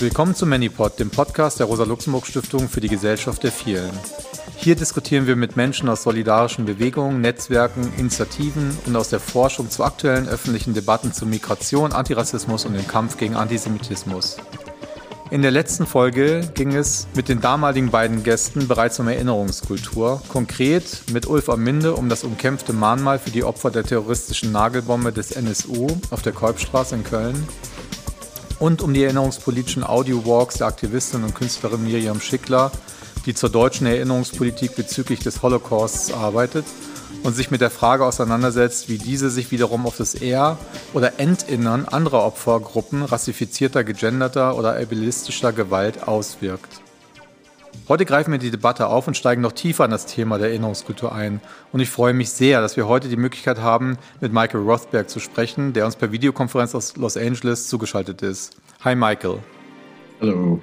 Willkommen zu ManyPod, dem Podcast der Rosa-Luxemburg-Stiftung für die Gesellschaft der Vielen. Hier diskutieren wir mit Menschen aus solidarischen Bewegungen, Netzwerken, Initiativen und aus der Forschung zu aktuellen öffentlichen Debatten zu Migration, Antirassismus und dem Kampf gegen Antisemitismus. In der letzten Folge ging es mit den damaligen beiden Gästen bereits um Erinnerungskultur, konkret mit Ulf Aminde um das umkämpfte Mahnmal für die Opfer der terroristischen Nagelbombe des NSU auf der Kolbstraße in Köln und um die erinnerungspolitischen Audio-Walks der Aktivistin und Künstlerin Miriam Schickler, die zur deutschen Erinnerungspolitik bezüglich des Holocausts arbeitet und sich mit der Frage auseinandersetzt, wie diese sich wiederum auf das Er- oder Entinnern anderer Opfergruppen rassifizierter, gegenderter oder ableistischer Gewalt auswirkt. Heute greifen wir die Debatte auf und steigen noch tiefer in das Thema der Erinnerungskultur ein. Und ich freue mich sehr, dass wir heute die Möglichkeit haben, mit Michael Rothberg zu sprechen, der uns per Videokonferenz aus Los Angeles zugeschaltet ist. Hi Michael. Hallo.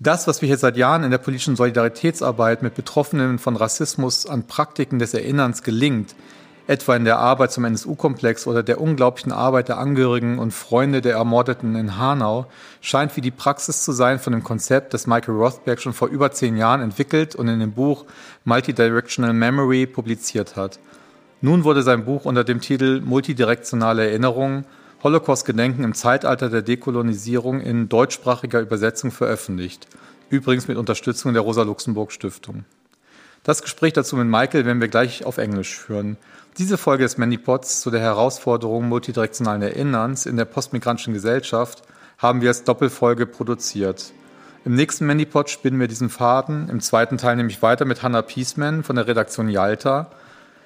Das, was wir hier seit Jahren in der politischen Solidaritätsarbeit mit Betroffenen von Rassismus an Praktiken des Erinnerns gelingt, etwa in der Arbeit zum NSU-Komplex oder der unglaublichen Arbeit der Angehörigen und Freunde der Ermordeten in Hanau, scheint wie die Praxis zu sein von dem Konzept, das Michael Rothberg schon vor über zehn Jahren entwickelt und in dem Buch Multidirectional Memory publiziert hat. Nun wurde sein Buch unter dem Titel Multidirektionale Erinnerung Holocaust-Gedenken im Zeitalter der Dekolonisierung in deutschsprachiger Übersetzung veröffentlicht, übrigens mit Unterstützung der Rosa-Luxemburg-Stiftung. Das Gespräch dazu mit Michael werden wir gleich auf Englisch führen. Diese Folge des Manipods zu der Herausforderung multidirektionalen Erinnerns in der postmigrantischen Gesellschaft haben wir als Doppelfolge produziert. Im nächsten Manipod spinnen wir diesen Faden, im zweiten Teil nämlich weiter mit Hannah Piesman von der Redaktion Yalta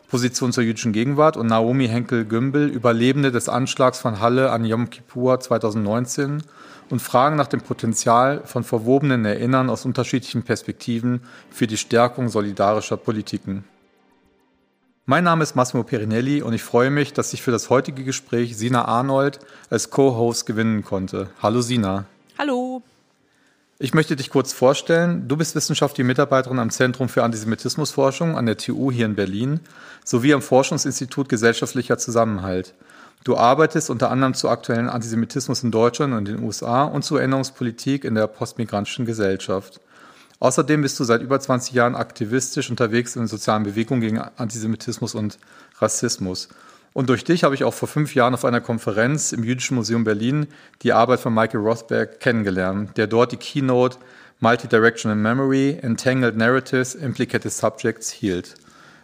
Position zur jüdischen Gegenwart und Naomi Henkel-Gümbel, Überlebende des Anschlags von Halle an Yom Kippur 2019 und fragen nach dem Potenzial von verwobenen Erinnern aus unterschiedlichen Perspektiven für die Stärkung solidarischer Politiken. Mein Name ist Massimo Perinelli und ich freue mich, dass ich für das heutige Gespräch Sina Arnold als Co-Host gewinnen konnte. Hallo Sina. Hallo. Ich möchte dich kurz vorstellen. Du bist wissenschaftliche Mitarbeiterin am Zentrum für Antisemitismusforschung an der TU hier in Berlin sowie am Forschungsinstitut Gesellschaftlicher Zusammenhalt. Du arbeitest unter anderem zu aktuellen Antisemitismus in Deutschland und den USA und zur Erinnerungspolitik in der postmigrantischen Gesellschaft. Außerdem bist du seit über 20 Jahren aktivistisch unterwegs in sozialen Bewegungen gegen Antisemitismus und Rassismus. Und durch dich habe ich auch vor fünf Jahren auf einer Konferenz im Jüdischen Museum Berlin die Arbeit von Michael Rothberg kennengelernt, der dort die Keynote Multidirectional Memory, Entangled Narratives, Implicated Subjects hielt.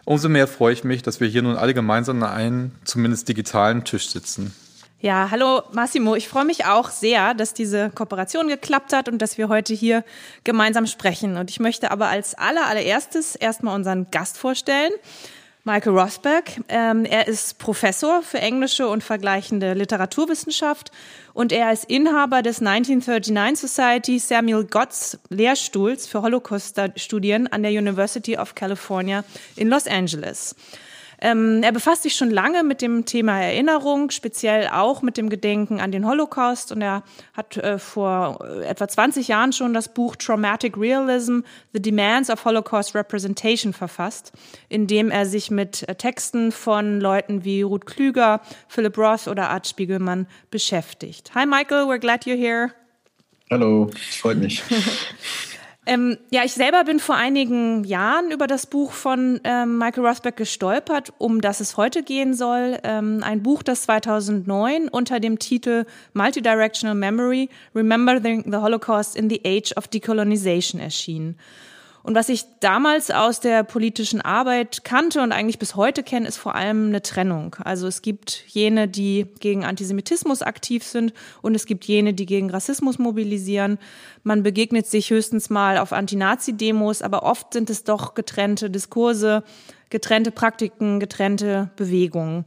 Umso mehr freue ich mich, dass wir hier nun alle gemeinsam an einem, zumindest digitalen Tisch sitzen. Ja, hallo Massimo. Ich freue mich auch sehr, dass diese Kooperation geklappt hat und dass wir heute hier gemeinsam sprechen. Und ich möchte aber als aller, allererstes erstmal unseren Gast vorstellen. Michael Rothberg. Ähm, er ist Professor für englische und vergleichende Literaturwissenschaft und er ist Inhaber des 1939 Society Samuel Gotts Lehrstuhls für Holocaust-Studien an der University of California in Los Angeles. Ähm, er befasst sich schon lange mit dem Thema Erinnerung, speziell auch mit dem Gedenken an den Holocaust. Und er hat äh, vor äh, etwa 20 Jahren schon das Buch Traumatic Realism, The Demands of Holocaust Representation verfasst, in dem er sich mit äh, Texten von Leuten wie Ruth Klüger, Philip Roth oder Art Spiegelmann beschäftigt. Hi Michael, we're glad you're here. Hallo, freut mich. Ähm, ja, ich selber bin vor einigen Jahren über das Buch von ähm, Michael Rothberg gestolpert, um das es heute gehen soll. Ähm, ein Buch, das 2009 unter dem Titel Multidirectional Memory, Remembering the Holocaust in the Age of Decolonization erschien. Und was ich damals aus der politischen Arbeit kannte und eigentlich bis heute kenne, ist vor allem eine Trennung. Also es gibt jene, die gegen Antisemitismus aktiv sind und es gibt jene, die gegen Rassismus mobilisieren. Man begegnet sich höchstens mal auf Anti-Nazi-Demos, aber oft sind es doch getrennte Diskurse, getrennte Praktiken, getrennte Bewegungen.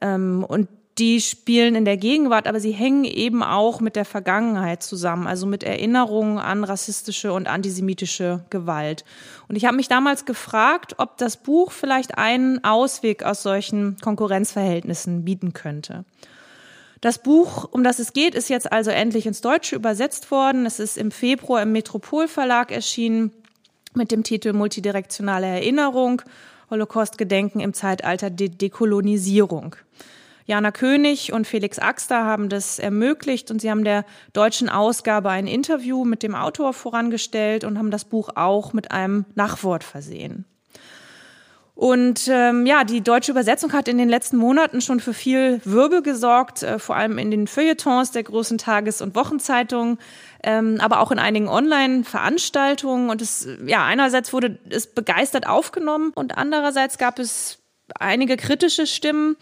Ähm, und die spielen in der Gegenwart, aber sie hängen eben auch mit der Vergangenheit zusammen, also mit Erinnerungen an rassistische und antisemitische Gewalt. Und ich habe mich damals gefragt, ob das Buch vielleicht einen Ausweg aus solchen Konkurrenzverhältnissen bieten könnte. Das Buch, um das es geht, ist jetzt also endlich ins Deutsche übersetzt worden. Es ist im Februar im Metropol Verlag erschienen mit dem Titel Multidirektionale Erinnerung, Holocaust-Gedenken im Zeitalter der Dekolonisierung. Jana König und Felix Axter haben das ermöglicht und sie haben der deutschen Ausgabe ein Interview mit dem Autor vorangestellt und haben das Buch auch mit einem Nachwort versehen. Und ähm, ja, die deutsche Übersetzung hat in den letzten Monaten schon für viel Wirbel gesorgt, äh, vor allem in den Feuilletons der großen Tages- und Wochenzeitungen, ähm, aber auch in einigen Online-Veranstaltungen. Und es, ja, einerseits wurde es begeistert aufgenommen und andererseits gab es einige kritische Stimmen.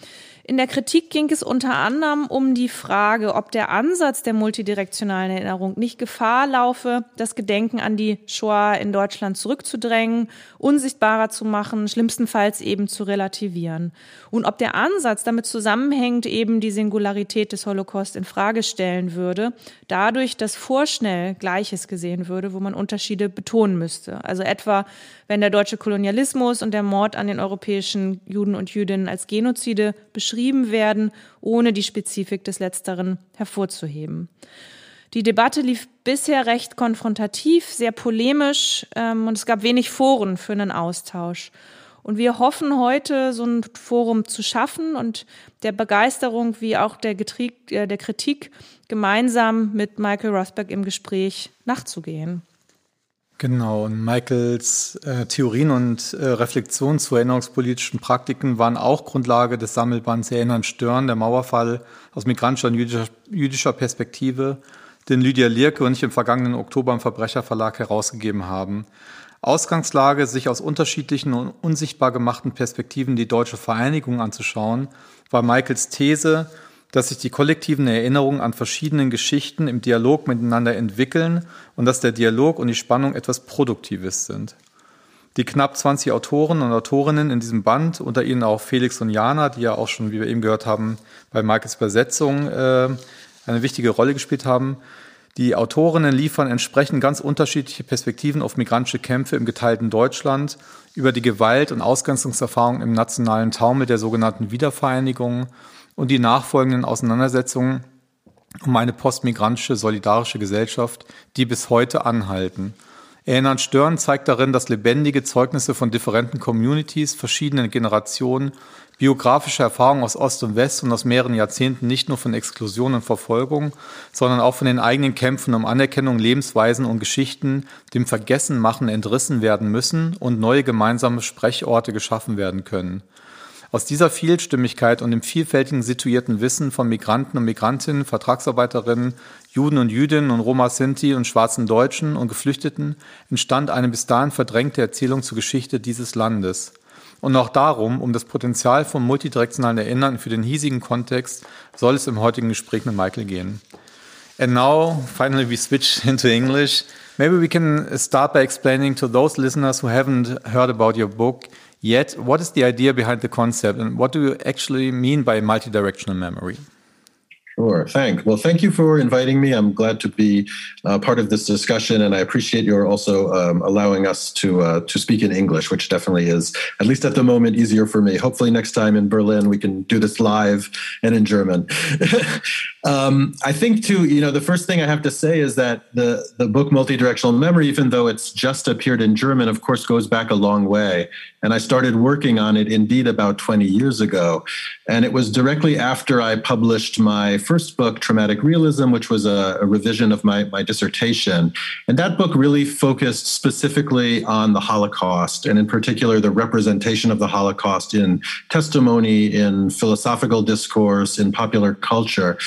In der Kritik ging es unter anderem um die Frage, ob der Ansatz der multidirektionalen Erinnerung nicht Gefahr laufe, das Gedenken an die Shoah in Deutschland zurückzudrängen, unsichtbarer zu machen, schlimmstenfalls eben zu relativieren. Und ob der Ansatz damit zusammenhängt, eben die Singularität des Holocaust in Frage stellen würde, dadurch, dass vorschnell Gleiches gesehen würde, wo man Unterschiede betonen müsste. Also etwa, wenn der deutsche Kolonialismus und der Mord an den europäischen Juden und Jüdinnen als Genozide beschrieben werden, ohne die Spezifik des Letzteren hervorzuheben. Die Debatte lief bisher recht konfrontativ, sehr polemisch ähm, und es gab wenig Foren für einen Austausch. Und wir hoffen heute, so ein Forum zu schaffen und der Begeisterung wie auch der, Getrie äh, der Kritik gemeinsam mit Michael Rosberg im Gespräch nachzugehen. Genau, und Michaels äh, Theorien und äh, Reflexionen zu erinnerungspolitischen Praktiken waren auch Grundlage des Sammelbands Erinnern Stören, der Mauerfall aus migrantischer und jüdischer, jüdischer Perspektive, den Lydia Lierke und ich im vergangenen Oktober im Verbrecherverlag herausgegeben haben. Ausgangslage, sich aus unterschiedlichen und unsichtbar gemachten Perspektiven die deutsche Vereinigung anzuschauen, war Michaels These, dass sich die kollektiven Erinnerungen an verschiedenen Geschichten im Dialog miteinander entwickeln und dass der Dialog und die Spannung etwas Produktives sind. Die knapp 20 Autoren und Autorinnen in diesem Band, unter ihnen auch Felix und Jana, die ja auch schon, wie wir eben gehört haben, bei Michaels Übersetzung äh, eine wichtige Rolle gespielt haben, die Autorinnen liefern entsprechend ganz unterschiedliche Perspektiven auf migrantische Kämpfe im geteilten Deutschland, über die Gewalt- und Ausgrenzungserfahrungen im nationalen Taumel der sogenannten Wiedervereinigung und die nachfolgenden Auseinandersetzungen um eine postmigrantische solidarische Gesellschaft, die bis heute anhalten. Erinnern Störn zeigt darin, dass lebendige Zeugnisse von differenten Communities, verschiedenen Generationen biografische Erfahrungen aus Ost und West und aus mehreren Jahrzehnten nicht nur von Exklusion und Verfolgung, sondern auch von den eigenen Kämpfen um Anerkennung, Lebensweisen und Geschichten dem Vergessenmachen entrissen werden müssen und neue gemeinsame Sprechorte geschaffen werden können. Aus dieser Vielstimmigkeit und dem vielfältigen situierten Wissen von Migranten und Migrantinnen, Vertragsarbeiterinnen, Juden und Jüdinnen und Roma Sinti und schwarzen Deutschen und Geflüchteten entstand eine bis dahin verdrängte Erzählung zur Geschichte dieses Landes und auch darum, um das Potenzial von multidirektionalen Erinnern für den hiesigen Kontext, soll es im heutigen Gespräch mit Michael gehen. And now, finally, we switch into English. Maybe we can start by explaining to those listeners who haven't heard about your book yet, what is the idea behind the concept and what do you actually mean by multidirectional memory? Sure. Thank. Well, thank you for inviting me. I'm glad to be uh, part of this discussion, and I appreciate your also um, allowing us to uh, to speak in English, which definitely is, at least at the moment, easier for me. Hopefully, next time in Berlin we can do this live and in German. um, I think too. You know, the first thing I have to say is that the the book Multidirectional Memory, even though it's just appeared in German, of course, goes back a long way. And I started working on it indeed about 20 years ago. And it was directly after I published my first book, Traumatic Realism, which was a, a, revision of my, my dissertation. And that book really focused specifically on the Holocaust, and in particular, the representation of the Holocaust in testimony, in philosophical discourse, in popular culture.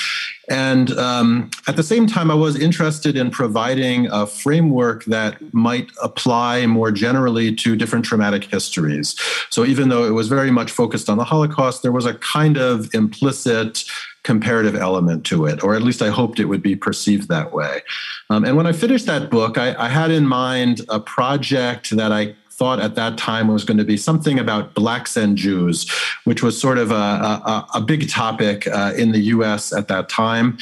And um, at the same time, I was interested in providing a framework that might apply more generally to different traumatic histories. So even though it was very much focused on the Holocaust, there was a kind of implicit comparative element to it, or at least I hoped it would be perceived that way. Um, and when I finished that book, I, I had in mind a project that I thought at that time was going to be something about blacks and Jews, which was sort of a, a, a big topic uh, in the U.S. at that time.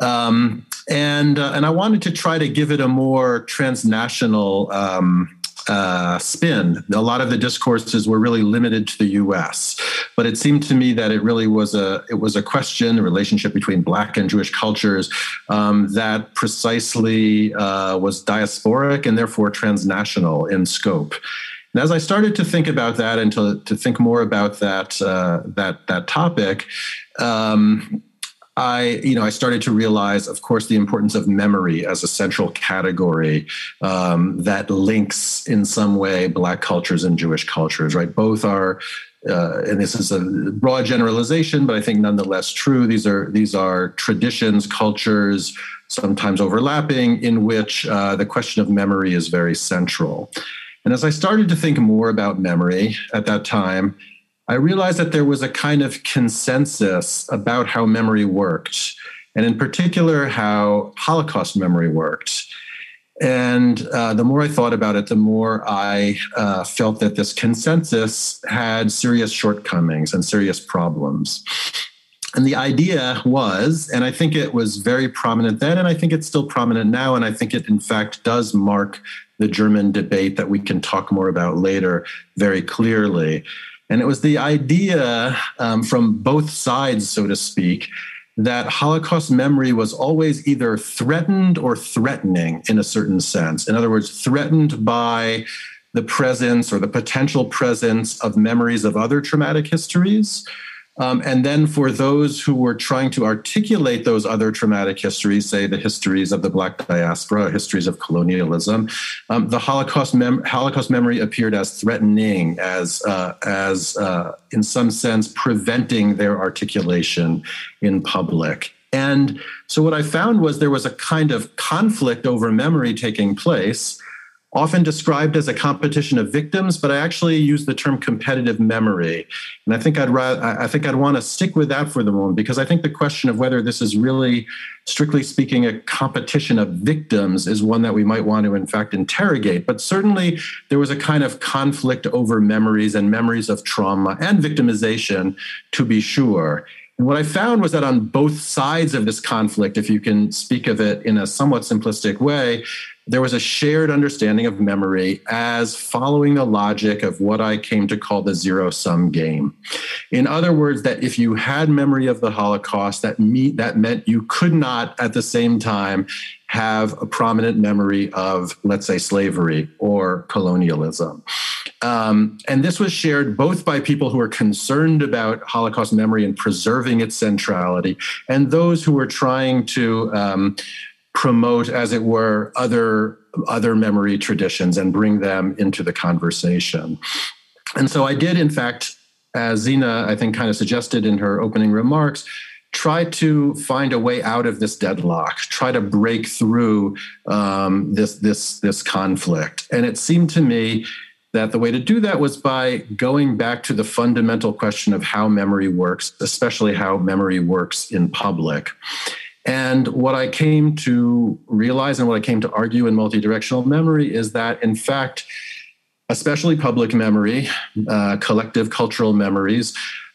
Um, and uh, and I wanted to try to give it a more transnational um, uh, spin. A lot of the discourses were really limited to the U.S., but it seemed to me that it really was a it was a question, the relationship between Black and Jewish cultures, um, that precisely uh, was diasporic and therefore transnational in scope. And as I started to think about that and to, to think more about that uh, that that topic, um, I, you know, I started to realize, of course, the importance of memory as a central category um, that links in some way Black cultures and Jewish cultures. Right, both are uh, and this is a broad generalization, but I think nonetheless true. These are these are traditions, cultures, sometimes overlapping, in which uh, the question of memory is very central. And as I started to think more about memory at that time, I realized that there was a kind of consensus about how memory worked, and in particular, how Holocaust memory worked. And uh, the more I thought about it, the more I uh, felt that this consensus had serious shortcomings and serious problems. And the idea was, and I think it was very prominent then, and I think it's still prominent now, and I think it in fact does mark the German debate that we can talk more about later very clearly. And it was the idea um, from both sides, so to speak, that Holocaust memory was always either threatened or threatening in a certain sense. In other words, threatened by the presence or the potential presence of memories of other traumatic histories, um, and then for those who were trying to articulate those other traumatic histories, say the histories of the Black diaspora, histories of colonialism, um, the Holocaust, mem- Holocaust memory appeared as threatening, as, uh, as uh, in some sense, preventing their articulation in public. And so what I found was there was a kind of conflict over memory taking place often described as a competition of victims, but I actually use the term competitive memory. And I think I'd rather, I think I'd want to stick with that for the moment because I think the question of whether this is really, strictly speaking, a competition of victims is one that we might want to, in fact, interrogate. But certainly there was a kind of conflict over memories and memories of trauma and victimization, to be sure. And what I found was that on both sides of this conflict, if you can speak of it in a somewhat simplistic way, there was a shared understanding of memory as following the logic of what I came to call the zero sum game. In other words, that if you had memory of the Holocaust, that, me, that meant you could not at the same time have a prominent memory of, let's say, slavery or colonialism. Um, and this was shared both by people who were concerned about Holocaust memory and preserving its centrality, and those who were trying to um, promote, as it were, other other memory traditions and bring them into the conversation. And so I did, in fact, as Sina, I think, kind of suggested in her opening remarks, try to find a way out of this deadlock, try to break through um, this this this conflict. And it seemed to me that the way to do that was by going back to the fundamental question of how memory works, especially how memory works in public. And what I came to realize and what I came to argue in multidirectional memory is that, in fact, especially public memory, uh, collective cultural memories,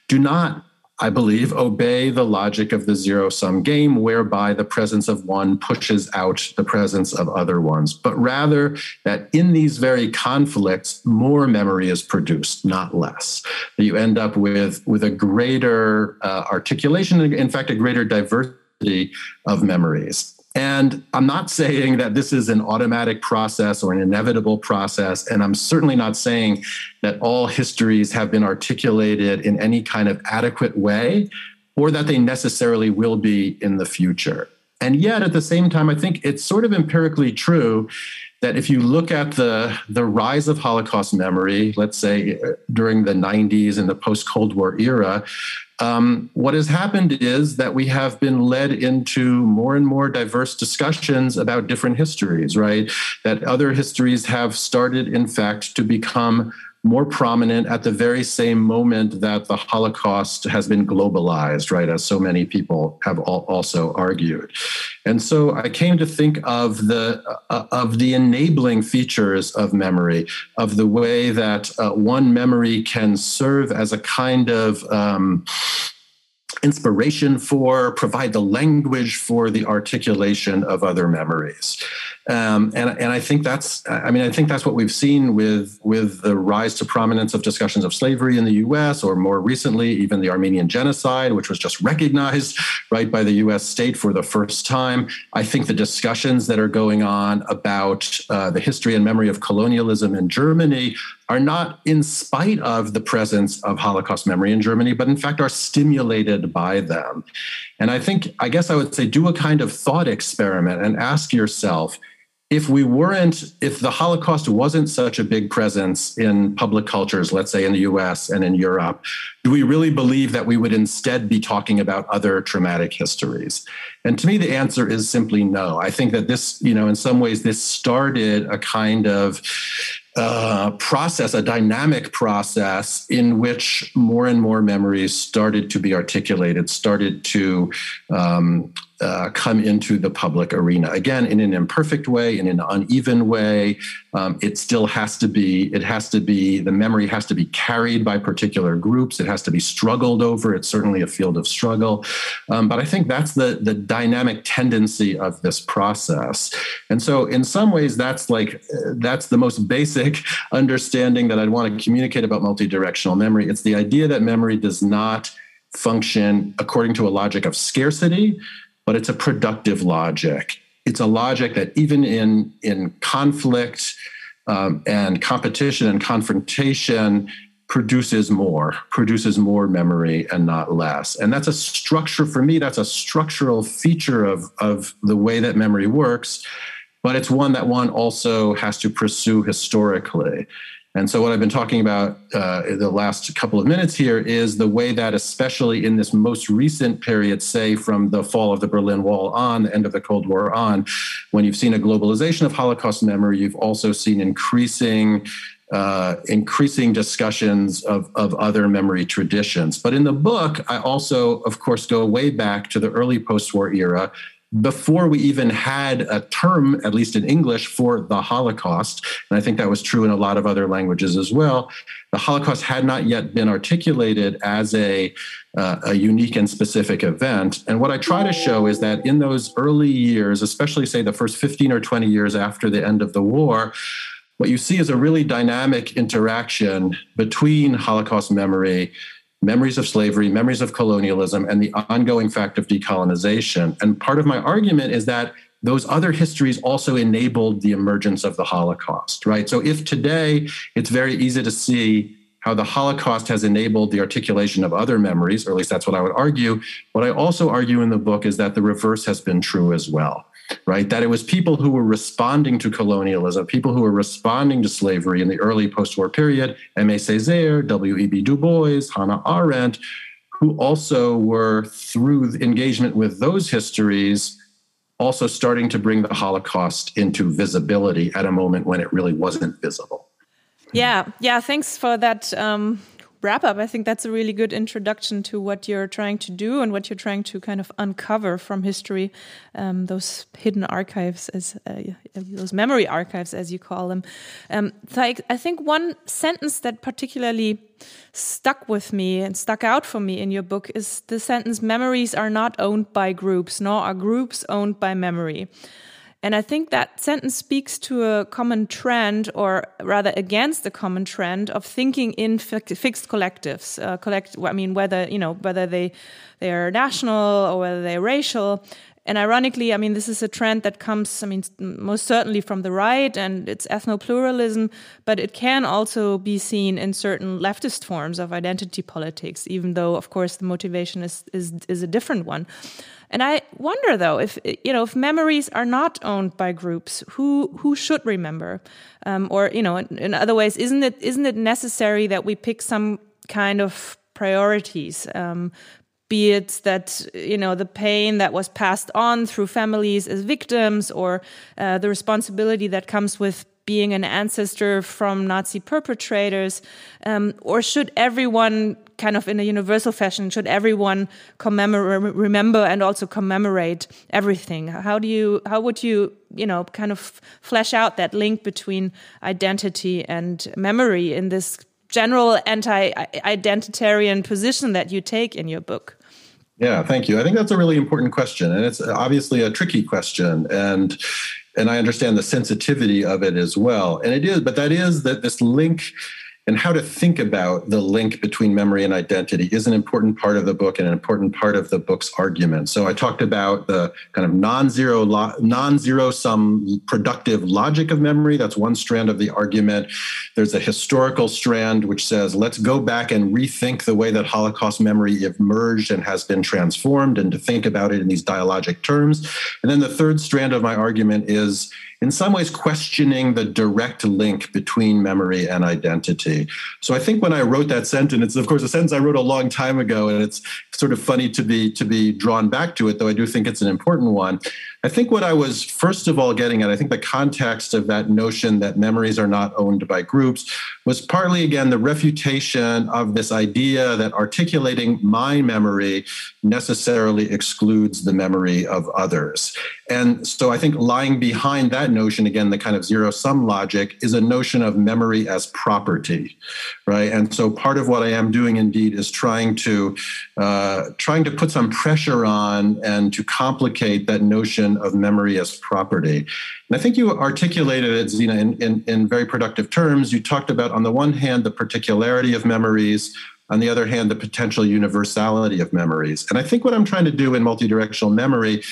do not, I believe, obey the logic of the zero sum game, whereby the presence of one pushes out the presence of other ones, but rather that in these very conflicts, more memory is produced, not less. You end up with, with a greater uh, articulation, in fact, a greater diversity of memories. And I'm not saying that this is an automatic process or an inevitable process. And I'm certainly not saying that all histories have been articulated in any kind of adequate way or that they necessarily will be in the future. And yet, at the same time, I think it's sort of empirically true that if you look at the, the rise of Holocaust memory, let's say during the 90s and the post Cold War era, um, what has happened is that we have been led into more and more diverse discussions about different histories, right? That other histories have started, in fact, to become more prominent at the very same moment that the Holocaust has been globalized, right, as so many people have also argued. And so I came to think of the uh, of the enabling features of memory, of the way that uh, one memory can serve as a kind of um, inspiration for, provide the language for the articulation of other memories. Um, and, and I think that's, I mean, I think that's what we've seen with, with the rise to prominence of discussions of slavery in the US, or more recently, even the Armenian genocide, which was just recognized, right, by the US state for the first time. I think the discussions that are going on about uh, the history and memory of colonialism in Germany are not in spite of the presence of Holocaust memory in Germany, but in fact are stimulated by them. And I think, I guess I would say, do a kind of thought experiment and ask yourself if we weren't, if the Holocaust wasn't such a big presence in public cultures, let's say in the US and in Europe, do we really believe that we would instead be talking about other traumatic histories? And to me, the answer is simply no. I think that this, you know, in some ways, this started a kind of uh, process, a dynamic process in which more and more memories started to be articulated, started to um, uh, come into the public arena. Again, in an imperfect way, in an uneven way. Um, it still has to be, it has to be, the memory has to be carried by particular groups. It has to be struggled over. It's certainly a field of struggle. Um, but I think that's the, the dynamic tendency of this process. And so, in some ways, that's like, that's the most basic understanding that I'd want to communicate about multidirectional memory. It's the idea that memory does not function according to a logic of scarcity, but it's a productive logic. It's a logic that even in, in conflict um, and competition and confrontation produces more, produces more memory and not less. And that's a structure, for me, that's a structural feature of, of the way that memory works, but it's one that one also has to pursue historically. And so, what I've been talking about uh, the last couple of minutes here is the way that, especially in this most recent period, say from the fall of the Berlin Wall on, the end of the Cold War on, when you've seen a globalization of Holocaust memory, you've also seen increasing. Uh, increasing discussions of, of other memory traditions. But in the book, I also, of course, go way back to the early post war era before we even had a term, at least in English, for the Holocaust, and I think that was true in a lot of other languages as well, the Holocaust had not yet been articulated as a, uh, a unique and specific event. And what I try to show is that in those early years, especially say the first 15 or 20 years after the end of the war, what you see is a really dynamic interaction between Holocaust memory memories of slavery, memories of colonialism, and the ongoing fact of decolonization. And part of my argument is that those other histories also enabled the emergence of the Holocaust, right? So if today it's very easy to see how the Holocaust has enabled the articulation of other memories, or at least that's what I would argue, what I also argue in the book is that the reverse has been true as well right? That it was people who were responding to colonialism, people who were responding to slavery in the early post war period, Aimé Césaire, W.E.B. Du Bois, Hannah Arendt, who also were, through engagement with those histories, also starting to bring the Holocaust into visibility at a moment when it really wasn't visible. Yeah, yeah. Thanks for that um, wrap up, I think that's a really good introduction to what you're trying to do and what you're trying to kind of uncover from history, um, those hidden archives, as uh, those memory archives, as you call them. Um, so I, I think one sentence that particularly stuck with me and stuck out for me in your book is the sentence memories are not owned by groups nor are groups owned by memory and I think that sentence speaks to a common trend, or rather against the common trend of thinking in fixed collectives. Uh, collect, I mean, whether you know whether they they are national or whether they're racial. And ironically, I mean, this is a trend that comes, I mean, most certainly from the right and it's ethno pluralism, but it can also be seen in certain leftist forms of identity politics, even though, of course, the motivation is, is, is a different one. And I wonder though if you know if memories are not owned by groups, who who should remember? Um, or you know, in, in, other ways, isn't it isn't it necessary that we pick some kind of priorities? Um, be it that you know the pain that was passed on through families as victims, or uh, the responsibility that comes with being an ancestor from Nazi perpetrators, um, or should everyone kind of in a universal fashion should everyone commemorate remember and also commemorate everything? How do you how would you you know kind of flesh out that link between identity and memory in this general anti-identitarian position that you take in your book Yeah, thank you. I think that's a really important question, and it's obviously a tricky question, and and I understand the sensitivity of it as well. And it is, but that is that this link and how to think about the link between memory and identity is an important part of the book and an important part of the book's argument. So I talked about the kind of non-zero non-zero sum productive logic of memory. That's one strand of the argument. There's a historical strand which says let's go back and rethink the way that Holocaust memory emerged and has been transformed and to think about it in these dialogic terms. And then the third strand of my argument is in some ways questioning the direct link between memory and identity. So I think when I wrote that sentence, it's of course a sentence I wrote a long time ago, and it's sort of funny to be to be drawn back to it, though I do think it's an important one. I think what I was first of all getting at, I think the context of that notion that memories are not owned by groups was partly, again, the refutation of this idea that articulating my memory necessarily excludes the memory of others. And so I think lying behind that notion, again, the kind of zero sum logic, is a notion of memory as property, right? And so part of what I am doing indeed is trying to uh, trying to put some pressure on and to complicate that notion of memory as property. And I think you articulated it, in, in, in very productive terms. You talked about, on the one hand, the particularity of memories, on the other hand, the potential universality of memories. And I think what I'm trying to do in multidirectional memory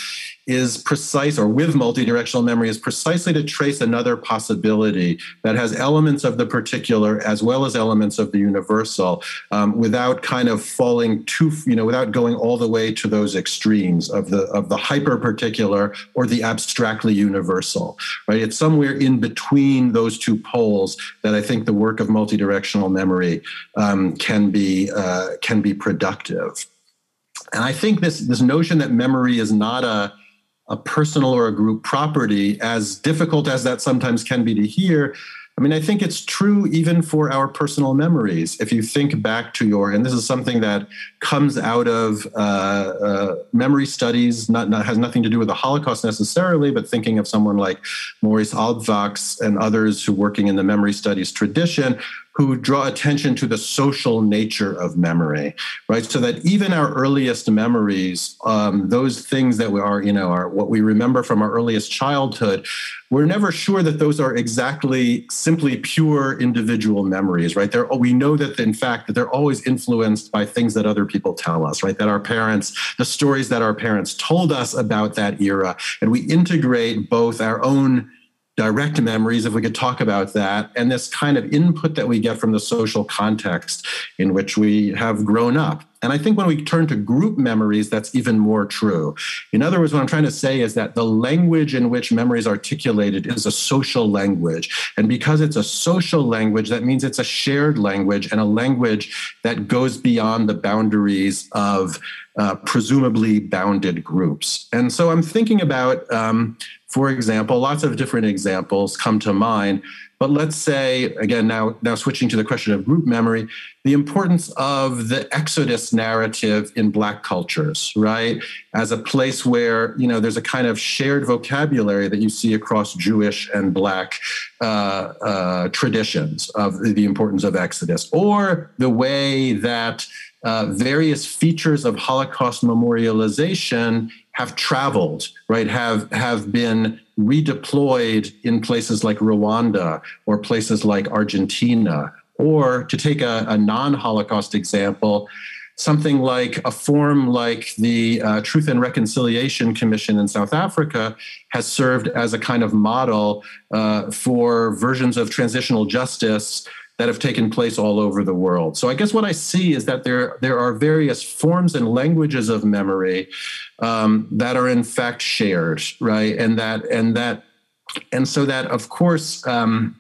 is precise, or with multidirectional memory, is precisely to trace another possibility that has elements of the particular as well as elements of the universal, um, without kind of falling too, you know, without going all the way to those extremes of the of the hyper particular or the abstractly universal. Right? It's somewhere in between those two poles that I think the work of multidirectional memory um, can be uh, can be productive. And I think this this notion that memory is not a a personal or a group property, as difficult as that sometimes can be to hear, I mean, I think it's true even for our personal memories. If you think back to your, and this is something that comes out of uh, uh, memory studies, not, not, has nothing to do with the Holocaust necessarily, but thinking of someone like Maurice Halbwachs and others who working in the memory studies tradition, who draw attention to the social nature of memory, right? So that even our earliest memories, um, those things that we are, you know, are what we remember from our earliest childhood, we're never sure that those are exactly simply pure individual memories, right? They're, we know that, in fact, that they're always influenced by things that other people tell us, right? That our parents, the stories that our parents told us about that era, and we integrate both our own direct memories, if we could talk about that, and this kind of input that we get from the social context in which we have grown up. And I think when we turn to group memories, that's even more true. In other words, what I'm trying to say is that the language in which memory is articulated is a social language. And because it's a social language, that means it's a shared language and a language that goes beyond the boundaries of uh, presumably bounded groups. And so I'm thinking about um, for example, lots of different examples come to mind. But let's say, again, now, now switching to the question of group memory, the importance of the Exodus narrative in Black cultures, right? As a place where, you know, there's a kind of shared vocabulary that you see across Jewish and Black uh, uh, traditions of the importance of Exodus, or the way that uh, various features of Holocaust memorialization have traveled, right? Have have been redeployed in places like Rwanda or places like Argentina, or to take a, a non-Holocaust example, something like a form like the uh, Truth and Reconciliation Commission in South Africa has served as a kind of model uh, for versions of transitional justice that have taken place all over the world. So I guess what I see is that there there are various forms and languages of memory um, that are in fact shared, right? And that and that and so that of course um,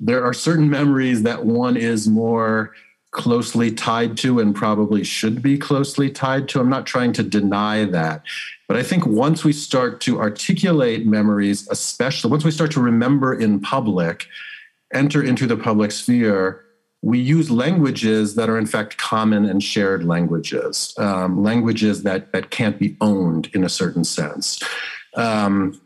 there are certain memories that one is more closely tied to and probably should be closely tied to. I'm not trying to deny that. But I think once we start to articulate memories, especially once we start to remember in public, enter into the public sphere, we use languages that are in fact common and shared languages, um, languages that that can't be owned in a certain sense. Um,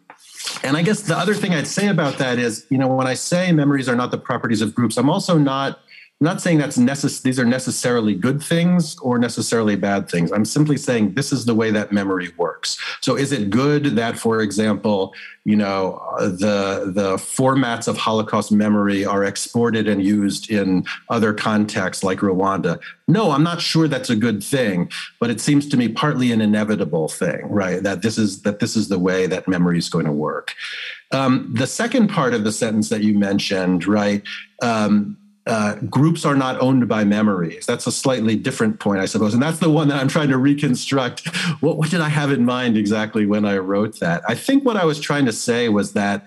and I guess the other thing I'd say about that is, you know, when I say memories are not the properties of groups, I'm also not I'm not saying that's necess- these are necessarily good things or necessarily bad things. I'm simply saying this is the way that memory works. So is it good that, for example, you know, the the formats of Holocaust memory are exported and used in other contexts like Rwanda? No, I'm not sure that's a good thing, but it seems to me partly an inevitable thing, right? That this is that this is the way that memory is going to work. Um, the second part of the sentence that you mentioned, right? Um, uh, groups are not owned by memories. That's a slightly different point, I suppose. And that's the one that I'm trying to reconstruct. What, what did I have in mind exactly when I wrote that? I think what I was trying to say was that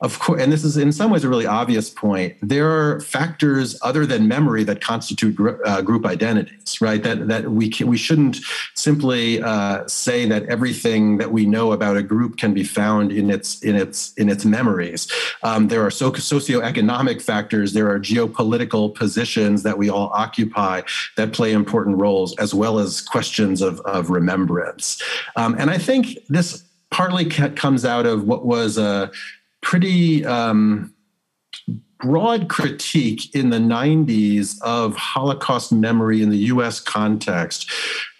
of course, and this is in some ways a really obvious point. There are factors other than memory that constitute gr- uh, group identities, right? That that we can, we shouldn't simply uh, say that everything that we know about a group can be found in its in its in its memories. Um, there are so, socioeconomic factors. There are geopolitical positions that we all occupy that play important roles, as well as questions of of remembrance. Um, and I think this partly comes out of what was a pretty um, broad critique in the 90s of Holocaust memory in the US context,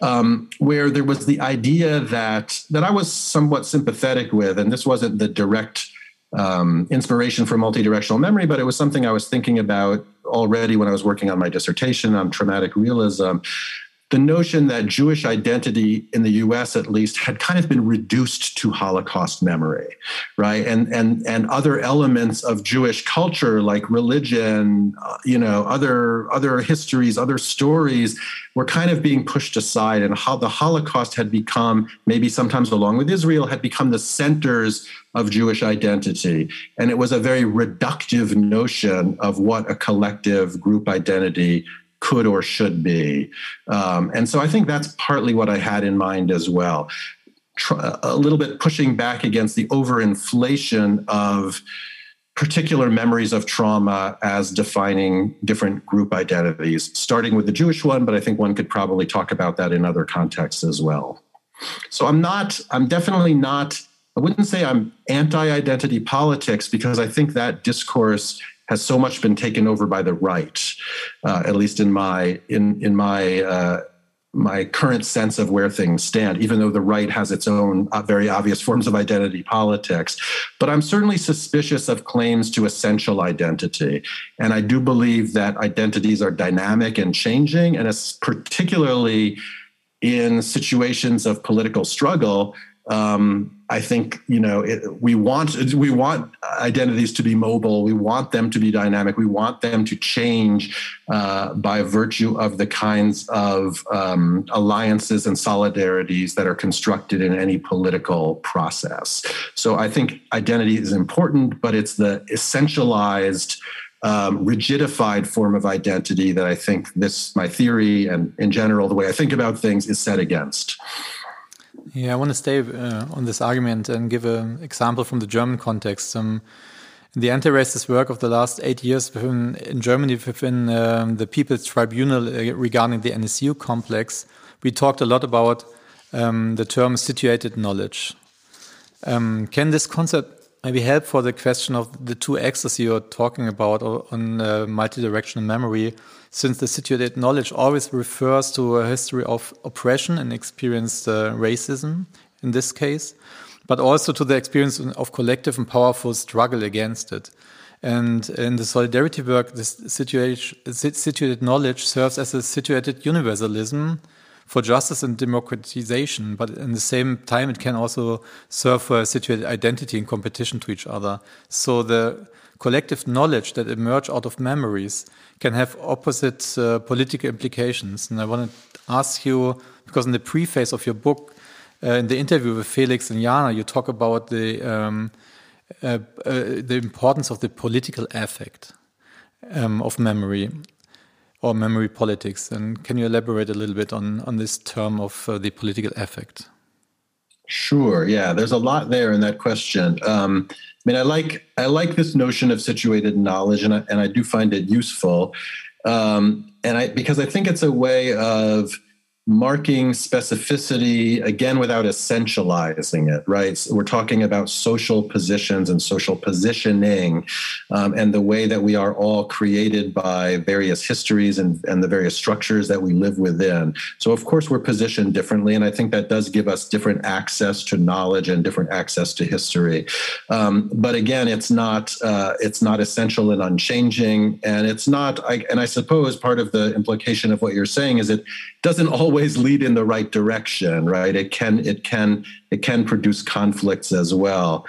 um, where there was the idea that, that I was somewhat sympathetic with, and this wasn't the direct um, inspiration for multi-directional memory, but it was something I was thinking about already when I was working on my dissertation on traumatic realism, the notion that Jewish identity in the US at least had kind of been reduced to Holocaust memory, right? And and and other elements of Jewish culture like religion, uh, you know, other other histories, other stories were kind of being pushed aside and how the Holocaust had become maybe sometimes along with Israel had become the centers of Jewish identity. And it was a very reductive notion of what a collective group identity could or should be. Um, and so I think that's partly what I had in mind as well. a little bit pushing back against the overinflation of particular memories of trauma as defining different group identities, starting with the Jewish one, but I think one could probably talk about that in other contexts as well. So I'm not, I'm definitely not, I wouldn't say I'm anti identity politics because I think that discourse has so much been taken over by the right, uh, at least in my in in my uh, my current sense of where things stand. Even though the right has its own uh, very obvious forms of identity politics, but I'm certainly suspicious of claims to essential identity, and I do believe that identities are dynamic and changing, and it's particularly in situations of political struggle um, I think you know it, we want we want identities to be mobile. We want them to be dynamic. We want them to change uh, by virtue of the kinds of um, alliances and solidarities that are constructed in any political process. So I think identity is important, but it's the essentialized. Um, rigidified form of identity that I think this, my theory, and in general, the way I think about things is set against. Yeah, I want to stay uh, on this argument and give an example from the German context. Um, in the anti-racist work of the last eight years within, in Germany within um, the People's Tribunal uh, regarding the NSU complex, we talked a lot about um, the term situated knowledge. Um, can this concept maybe help for the question of the two axes you're talking about on uh, multi-directional memory? Since the situated knowledge always refers to a history of oppression and experienced uh, racism in this case, but also to the experience of collective and powerful struggle against it. And in the solidarity work, this situated knowledge serves as a situated universalism for justice and democratization, but in the same time, it can also serve for a situated identity in competition to each other. So the collective knowledge that emerge out of memories can have opposite uh, political implications. And I want to ask you, because in the preface of your book, uh, in the interview with Felix and Jana, you talk about the um, uh, uh the importance of the political affect um, of memory or memory politics. And can you elaborate a little bit on on this term of uh, the political affect? Sure. Yeah, there's a lot there in that question. Um, I mean, I like I like this notion of situated knowledge, and I, and I do find it useful, um, and I because I think it's a way of marking specificity again without essentializing it right? So we're talking about social positions and social positioning um, and the way that we are all created by various histories and, and the various structures that we live within. So of course we're positioned differently and i think that does give us different access to knowledge and different access to history. Um, but again it's not uh, it's not essential and unchanging and it's not I, and i suppose part of the implication of what you're saying is it doesn't always lead in the right direction, right? It can it can it can produce conflicts as well.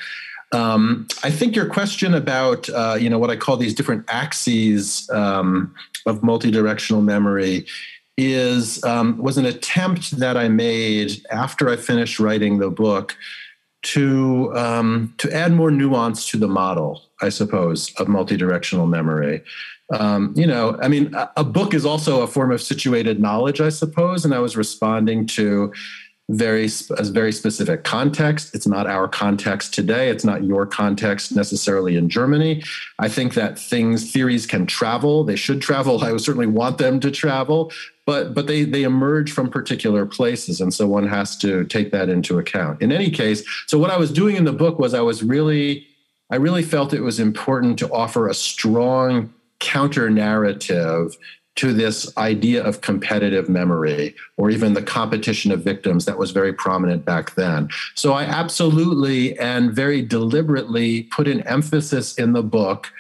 Um, I think your question about uh, you know what I call these different axes um, of multidirectional memory is um, was an attempt that I made after I finished writing the book to um, to add more nuance to the model, I suppose, of multidirectional memory um, you know, I mean, a, book is also a form of situated knowledge, I suppose. And I was responding to very a very specific context. It's not our context today. It's not your context necessarily in Germany. I think that things theories can travel. They should travel. I would certainly want them to travel, but but they they emerge from particular places, and so one has to take that into account. In any case, so what I was doing in the book was I was really I really felt it was important to offer a strong counter narrative to this idea of competitive memory or even the competition of victims that was very prominent back then. So I absolutely and very deliberately put an emphasis in the book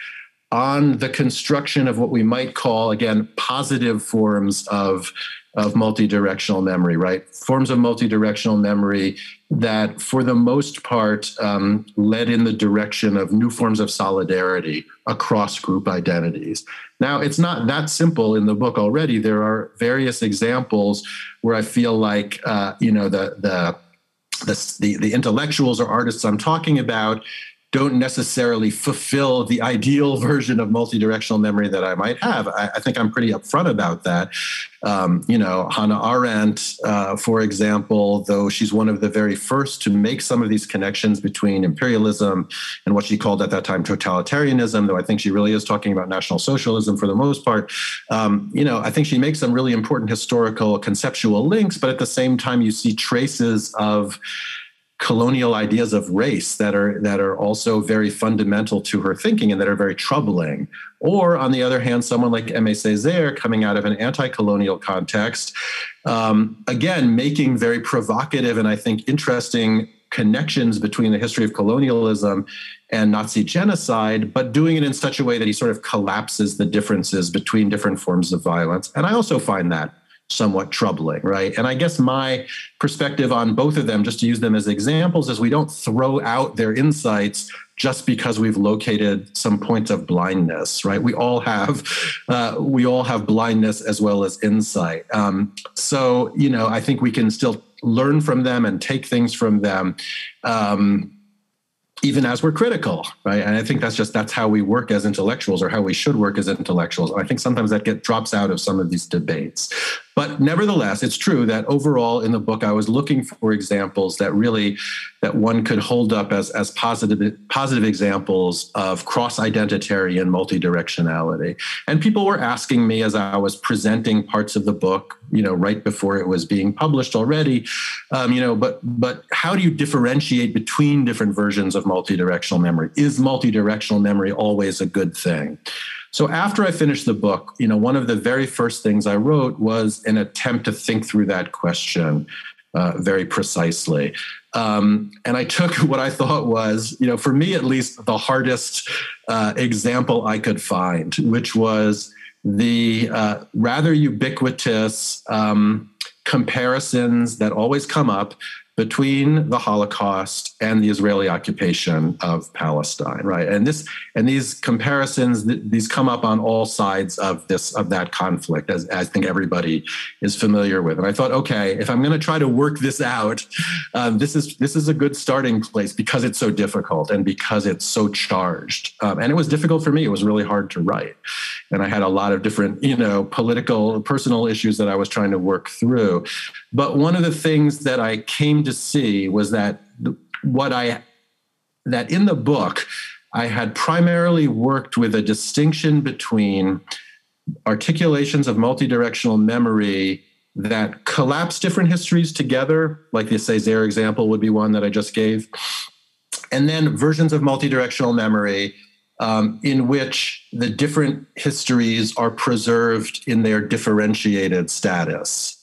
on the construction of what we might call, again, positive forms of of multi-directional memory, right? Forms of multi-directional memory that, for the most part, um, led in the direction of new forms of solidarity across group identities. Now, it's not that simple in the book already. There are various examples where I feel like, uh, you know, the the the, the intellectuals or artists I'm talking about don't necessarily fulfill the ideal version of multi-directional memory that I might have. I, I think I'm pretty upfront about that. Um, you know, Hannah Arendt, uh, for example, though she's one of the very first to make some of these connections between imperialism and what she called at that time totalitarianism, though I think she really is talking about National Socialism for the most part. Um, you know, I think she makes some really important historical conceptual links, but at the same time, you see traces of colonial ideas of race that are that are also very fundamental to her thinking and that are very troubling. Or on the other hand, someone like Aimé Césaire coming out of an anti-colonial context, um, again making very provocative and I think interesting connections between the history of colonialism and Nazi genocide, but doing it in such a way that he sort of collapses the differences between different forms of violence. And I also find that somewhat troubling, right? And I guess my perspective on both of them, just to use them as examples, is we don't throw out their insights just because we've located some points of blindness, right? We all have uh, we all have blindness as well as insight. Um, so you know, I think we can still learn from them and take things from them. Um, even as we're critical right? And i think that's just that's how we work as intellectuals or how we should work as intellectuals. I think sometimes that get drops out of some of these debates. But nevertheless it's true that overall in the book i was looking for examples that really that one could hold up as as positive positive examples of cross identitary and multi-directionality. And people were asking me as i was presenting parts of the book you know right before it was being published already um, you know but but how do you differentiate between different versions of multi-directional memory? Is multi-directional memory always a good thing? So after i finished the book you know one of the very first things i wrote was an attempt to think through that question uh, very precisely. Um, and I took what I thought was, you know, for me at least, the hardest uh, example I could find, which was the uh, rather ubiquitous um, comparisons that always come up between the Holocaust and the Israeli occupation of Palestine, right? And this and these comparisons, these come up on all sides of this of that conflict, as, as I think everybody is familiar with. And I thought, okay, if I'm going to try to work this out, um, this is this is a good starting place because it's so difficult and because it's so charged. Um, and it was difficult for me; it was really hard to write, and I had a lot of different, you know, political, personal issues that I was trying to work through. But one of the things that I came to see was that what I that in the book I had primarily worked with a distinction between articulations of multidirectional memory that collapse different histories together, like the Césaire example would be one that I just gave, and then versions of multidirectional memory um, in which the different histories are preserved in their differentiated status.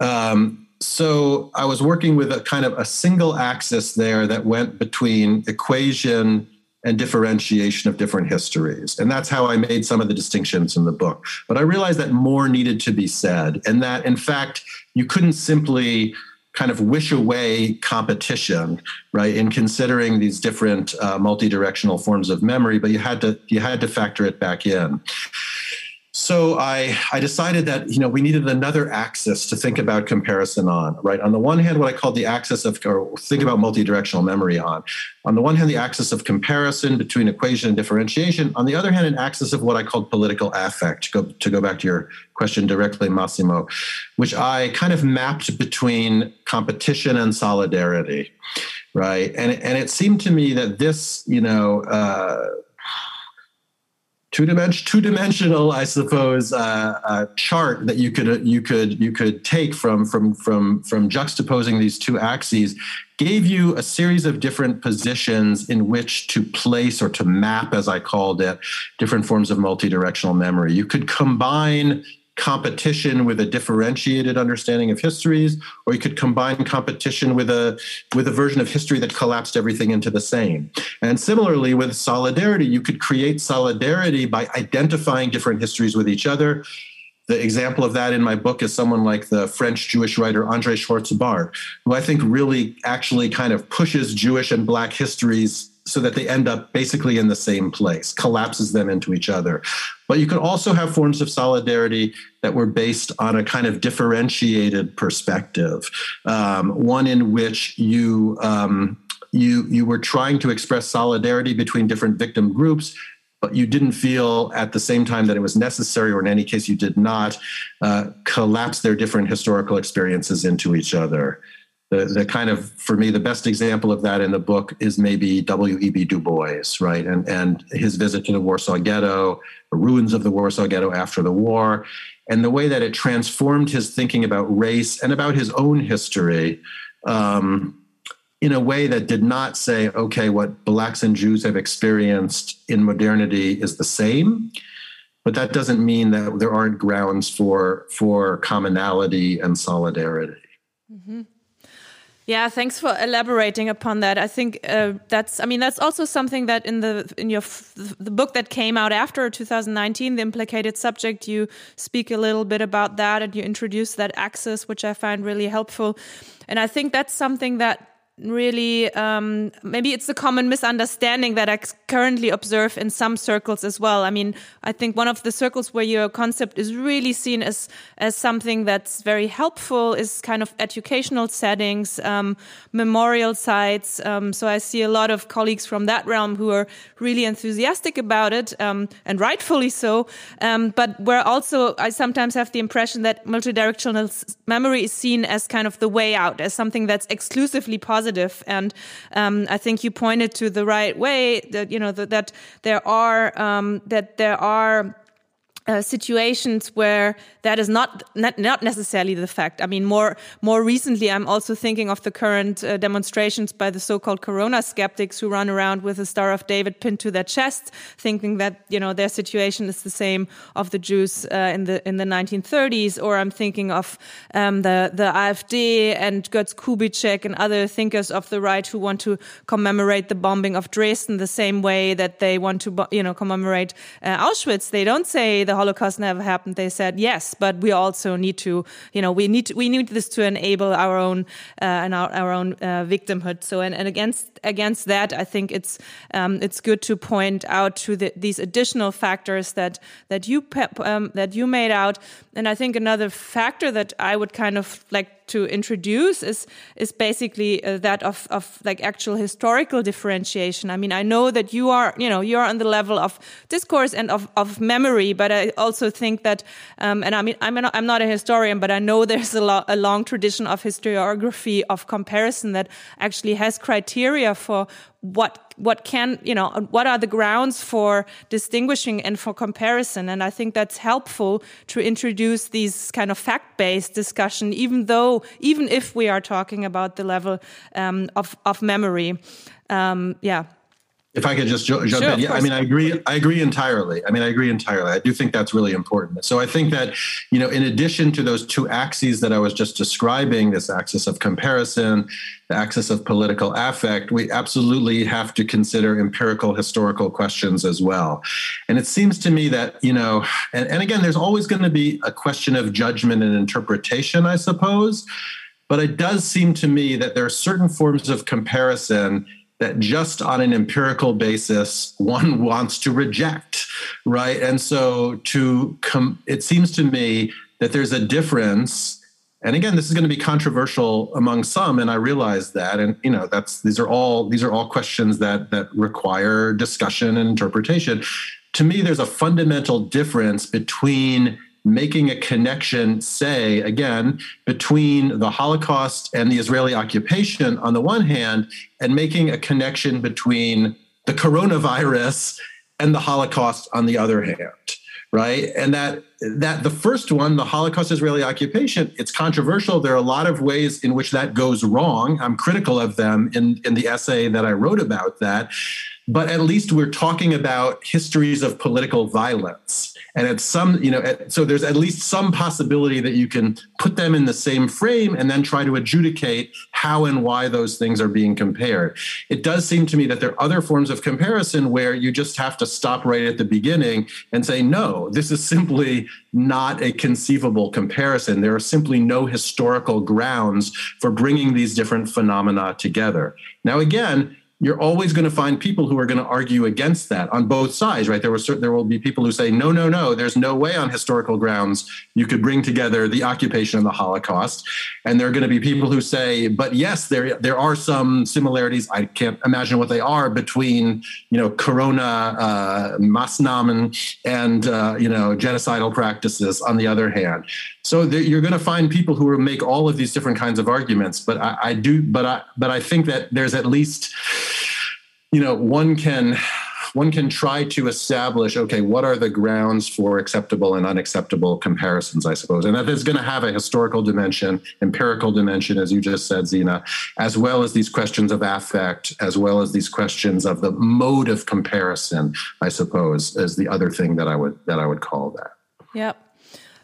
Um, so I was working with a kind of a single axis there that went between equation and differentiation of different histories. And that's how I made some of the distinctions in the book. But I realized that more needed to be said, and that in fact, you couldn't simply kind of wish away competition, right? In considering these different uh, multi-directional forms of memory, but you had to you had to factor it back in. So I, I decided that you know we needed another axis to think about comparison on. Right on the one hand, what I called the axis of or think about multi-directional memory on. On the one hand, the axis of comparison between equation and differentiation. On the other hand, an axis of what I called political affect. To go, to go back to your question directly, Massimo, which I kind of mapped between competition and solidarity. Right, and and it seemed to me that this you know. Uh, two dimension two dimensional I suppose uh, uh, chart that you could you could you could take from from from from juxtaposing these two axes gave you a series of different positions in which to place or to map as I called it different forms of multi-directional memory. You could combine competition with a differentiated understanding of histories or you could combine competition with a with a version of history that collapsed everything into the same. And similarly with solidarity you could create solidarity by identifying different histories with each other. The example of that in my book is someone like the French Jewish writer Andre Schwarz-Bart, who I think really actually kind of pushes Jewish and Black histories so that they end up basically in the same place, collapses them into each other. But you could also have forms of solidarity that were based on a kind of differentiated perspective, um, one in which you um, you you were trying to express solidarity between different victim groups. But you didn't feel at the same time that it was necessary, or in any case, you did not uh, collapse their different historical experiences into each other the, the kind of for me the best example of that in the book is maybe W.E.B. Du Bois, right, and and his visit to the Warsaw Ghetto, the ruins of the Warsaw Ghetto after the war, and the way that it transformed his thinking about race and about his own history. Um, in a way that did not say, okay, what blacks and Jews have experienced in modernity is the same, but that doesn't mean that there aren't grounds for for commonality and solidarity. Mm-hmm. Yeah, thanks for elaborating upon that. I think uh, that's, I mean, that's also something that in the in your the book that came out after 2019, the implicated subject, you speak a little bit about that and you introduce that axis, which I find really helpful. And I think that's something that really um, maybe it's a common misunderstanding that I currently observe in some circles as well. I mean, I think one of the circles where your concept is really seen as as something that's very helpful is kind of educational settings, um, memorial sites. Um, so I see a lot of colleagues from that realm who are really enthusiastic about it, um, and rightfully so. Um, but where also I sometimes have the impression that multidirectional memory is seen as kind of the way out, as something that's exclusively positive positive. And um, I think you pointed to the right way that you know that, that there are um, that there are uh, situations where that is not, not, not necessarily the fact. I mean, more more recently, I'm also thinking of the current uh, demonstrations by the so-called Corona skeptics who run around with the Star of David pinned to their chest, thinking that you know their situation is the same of the Jews uh, in the in the 1930s. Or I'm thinking of um, the the AfD and Götz Kubitschek and other thinkers of the right who want to commemorate the bombing of Dresden the same way that they want to you know commemorate uh, Auschwitz. They don't say the Holocaust never happened, they said yes, but we also need to, you know, we need to, we need this to enable our own uh, and our, our own uh, victimhood. So, and, and against against that, I think it's um, it's good to point out to the, these additional factors that that you um, that you made out. And I think another factor that I would kind of like to introduce is is basically uh, that of of like actual historical differentiation. I mean, I know that you are you know you are on the level of discourse and of of memory, but I also think that um, and I mean I'm not, I'm not a historian, but I know there's a, lo a long tradition of historiography of comparison that actually has criteria for what what can you know what are the grounds for distinguishing and for comparison. And i think that's helpful to introduce these kind of fact-based discussion even though even if we are talking about the level um, of of memory. Um, yeah if I could just jump sure, in, yeah, I mean, I agree. I agree entirely. I mean, I agree entirely. I do think that's really important. So I think that you know, in addition to those two axes that I was just describing, this axis of comparison, the axis of political affect, we absolutely have to consider empirical historical questions as well. And it seems to me that you know, and, and again, there's always going to be a question of judgment and interpretation, I suppose. But it does seem to me that there are certain forms of comparison that just on an empirical basis one wants to reject right? And so to come it seems to me that there's a difference. And again this is going to be controversial among some and i realize that. And you know that's these are all these are all questions that that require discussion and interpretation. To me there's a fundamental difference between making a connection, say, again, between the Holocaust and the Israeli occupation on the one hand, and making a connection between the coronavirus and the Holocaust on the other hand right? And that that the first one the holocaust israeli occupation it's controversial. There are a lot of ways in which that goes wrong. I'm critical of them in in the essay that i wrote about that. But at least we're talking about histories of political violence. And at some you know at, so there's at least some possibility that you can put them in the same frame and then try to adjudicate how and why those things are being compared. It does seem to me that there are other forms of comparison where you just have to stop right at the beginning and say no this is simply not a conceivable comparison. There are simply no historical grounds for bringing these different phenomena together. Now again you're always going to find people who are going to argue against that on both sides, right? There will certain, there will be people who say, no, no, no, there's no way on historical grounds you could bring together the occupation and the Holocaust. And there are going to be people who say, but yes, there there are some similarities. I can't imagine what they are between you know Corona, uh, Maßnahmen, and uh, you know genocidal practices. On the other hand, so there, you're going to find people who will make all of these different kinds of arguments. But I, I do, but I but I think that there's at least you know one can one can try to establish okay what are the grounds for acceptable and unacceptable comparisons i suppose? And that is going to have a historical dimension empirical dimension as you just said Sina as well as these questions of affect as well as these questions of the mode of comparison i suppose is the other thing that i would that i would call that. Yep.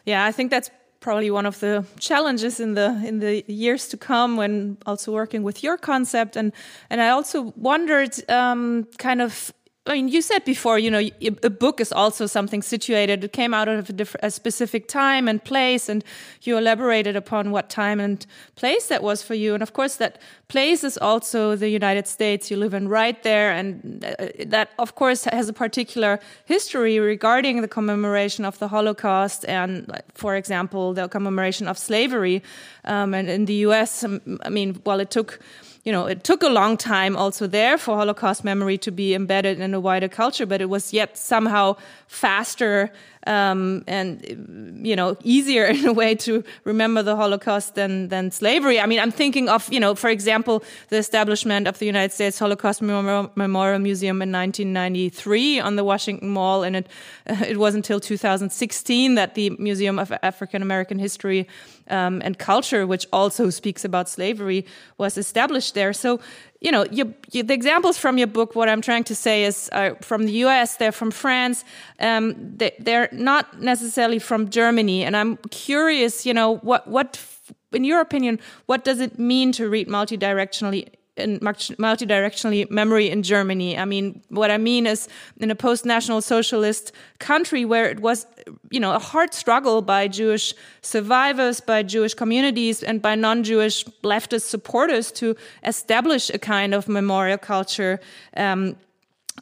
Yeah i think that's probably one of the challenges in the in the years to come when also working with your concept. And and I also wondered um, kind of I mean, you said before, you know, a book is also something situated. It came out of a, a, specific time and place, and you elaborated upon what time and place that was for you. And of course, that place is also the United States. You live in right there, and uh, that, of course, has a particular history regarding the commemoration of the Holocaust and, for example, the commemoration of slavery. Um, and in the U.S., um, I mean, well, it took you know, it took a long time also there for Holocaust memory to be embedded in a wider culture, but it was yet somehow faster um, and you know easier in a way to remember the Holocaust than than slavery. I mean, I'm thinking of you know, for example, the establishment of the United States Holocaust Memorial, Memorial Museum in 1993 on the Washington Mall, and it it was until 2016 that the Museum of African American History um, and Culture, which also speaks about slavery, was established there. So you know, you, you, the examples from your book, what I'm trying to say is uh, from the US, they're from France, um, they, they're not necessarily from Germany. And I'm curious, you know, what, what, in your opinion, what does it mean to read multidirectionally in multi-directionally memory in Germany. I mean, what I mean is in a post-national socialist country where it was, you know, a hard struggle by Jewish survivors, by Jewish communities, and by non-Jewish leftist supporters to establish a kind of memorial culture. Um,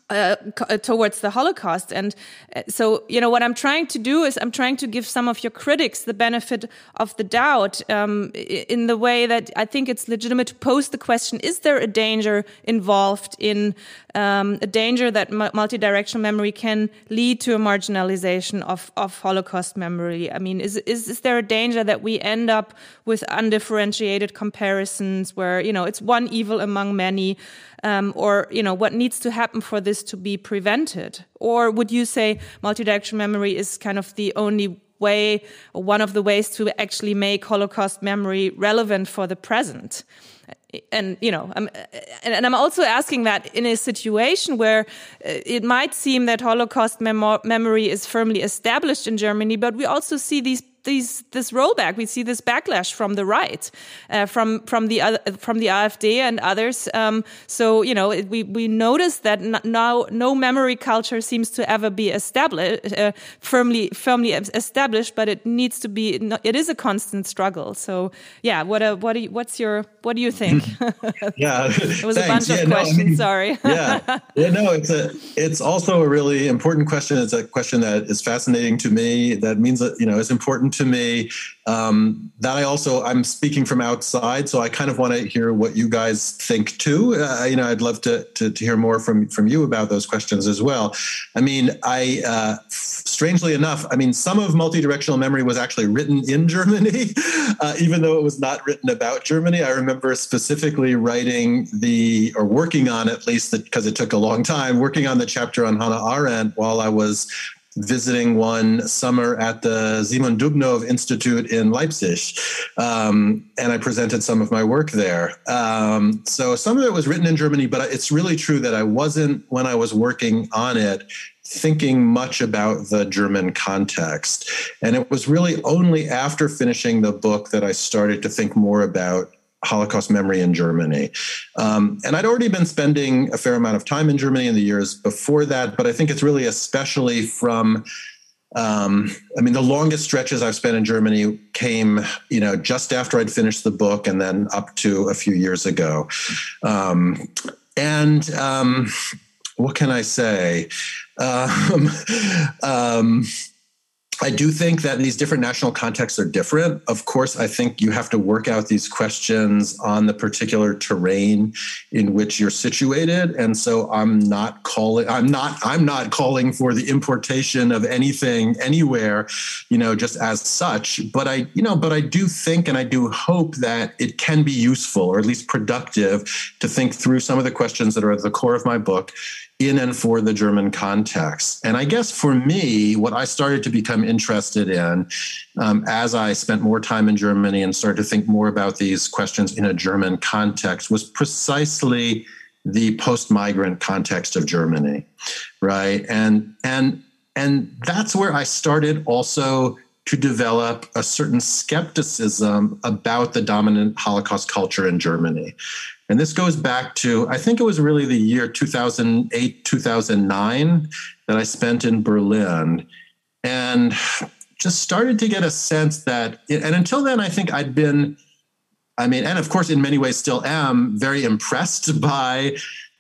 uh, uh, towards the Holocaust. And uh, so, you know, what I'm trying to do is I'm trying to give some of your critics the benefit of the doubt um, in the way that I think it's legitimate to pose the question, is there a danger involved in um, a danger that multi-directional memory can lead to a marginalization of, of Holocaust memory? I mean, is, is, is there a danger that we end up with undifferentiated comparisons where, you know, it's one evil among many? Um, or, you know, what needs to happen for this to be prevented? Or would you say multidirectional memory is kind of the only way or one of the ways to actually make Holocaust memory relevant for the present? And you know I'm, and i'm also asking that in a situation where uh, it might seem that holocaust mem memory is firmly established in germany but we also see these these this rollback. We see this backlash from the right, uh, from from the other, from the AfD and others. Um, so you know, it, we we notice that now no memory culture seems to ever be established, uh, firmly firmly established, but it needs to be. It is a constant struggle. So yeah, what a, what do you, what's your what do you think? yeah, it was thanks. a bunch yeah, of questions. I mean, sorry. yeah, yeah, no, it's a it's also a really important question. It's a question that is fascinating to me. That means that you know it's important to me um, that I also I'm speaking from outside, so I kind of want to hear what you guys think too. Uh, you know, I'd love to, to, to hear more from from you about those questions as well. I mean, I uh, strangely enough, I mean, some of multi-directional memory was actually written in Germany, uh, even though it was not written about Germany. I remember specifically writing the or working on at least because it took a long time working on the chapter on Hannah Arendt while I was visiting one summer at the Simon Dubnow Institute in Leipzig. Um, and I presented some of my work there. Um, so some of it was written in Germany, but it's really true that I wasn't, when I was working on it, thinking much about the German context. And it was really only after finishing the book that I started to think more about Holocaust memory in Germany. Um, and I'd already been spending a fair amount of time in Germany in the years before that, but I think it's really especially from um, I mean, the longest stretches I've spent in Germany came, you know, just after I'd finished the book, and then up to a few years ago. Um, and um, what can I say? I do think that these different national contexts are different. Of course, I think you have to work out these questions on the particular terrain in which you're situated. And so I'm not calling I'm not I'm not calling for the importation of anything anywhere, you know, just as such. But I, you know, but I do think and I do hope that it can be useful or at least productive to think through some of the questions that are at the core of my book in and for the German context. And I guess for me, what I started to become interested in um, as I spent more time in Germany and started to think more about these questions in a German context was precisely the post-migrant context of Germany, right? And and and that's where I started also to develop a certain skepticism about the dominant Holocaust culture in Germany. And this goes back to, I think it was really the year 2008, 2009 that I spent in Berlin. And just started to get a sense that, and until then, I think I'd been, I mean, and of course, in many ways still am very impressed by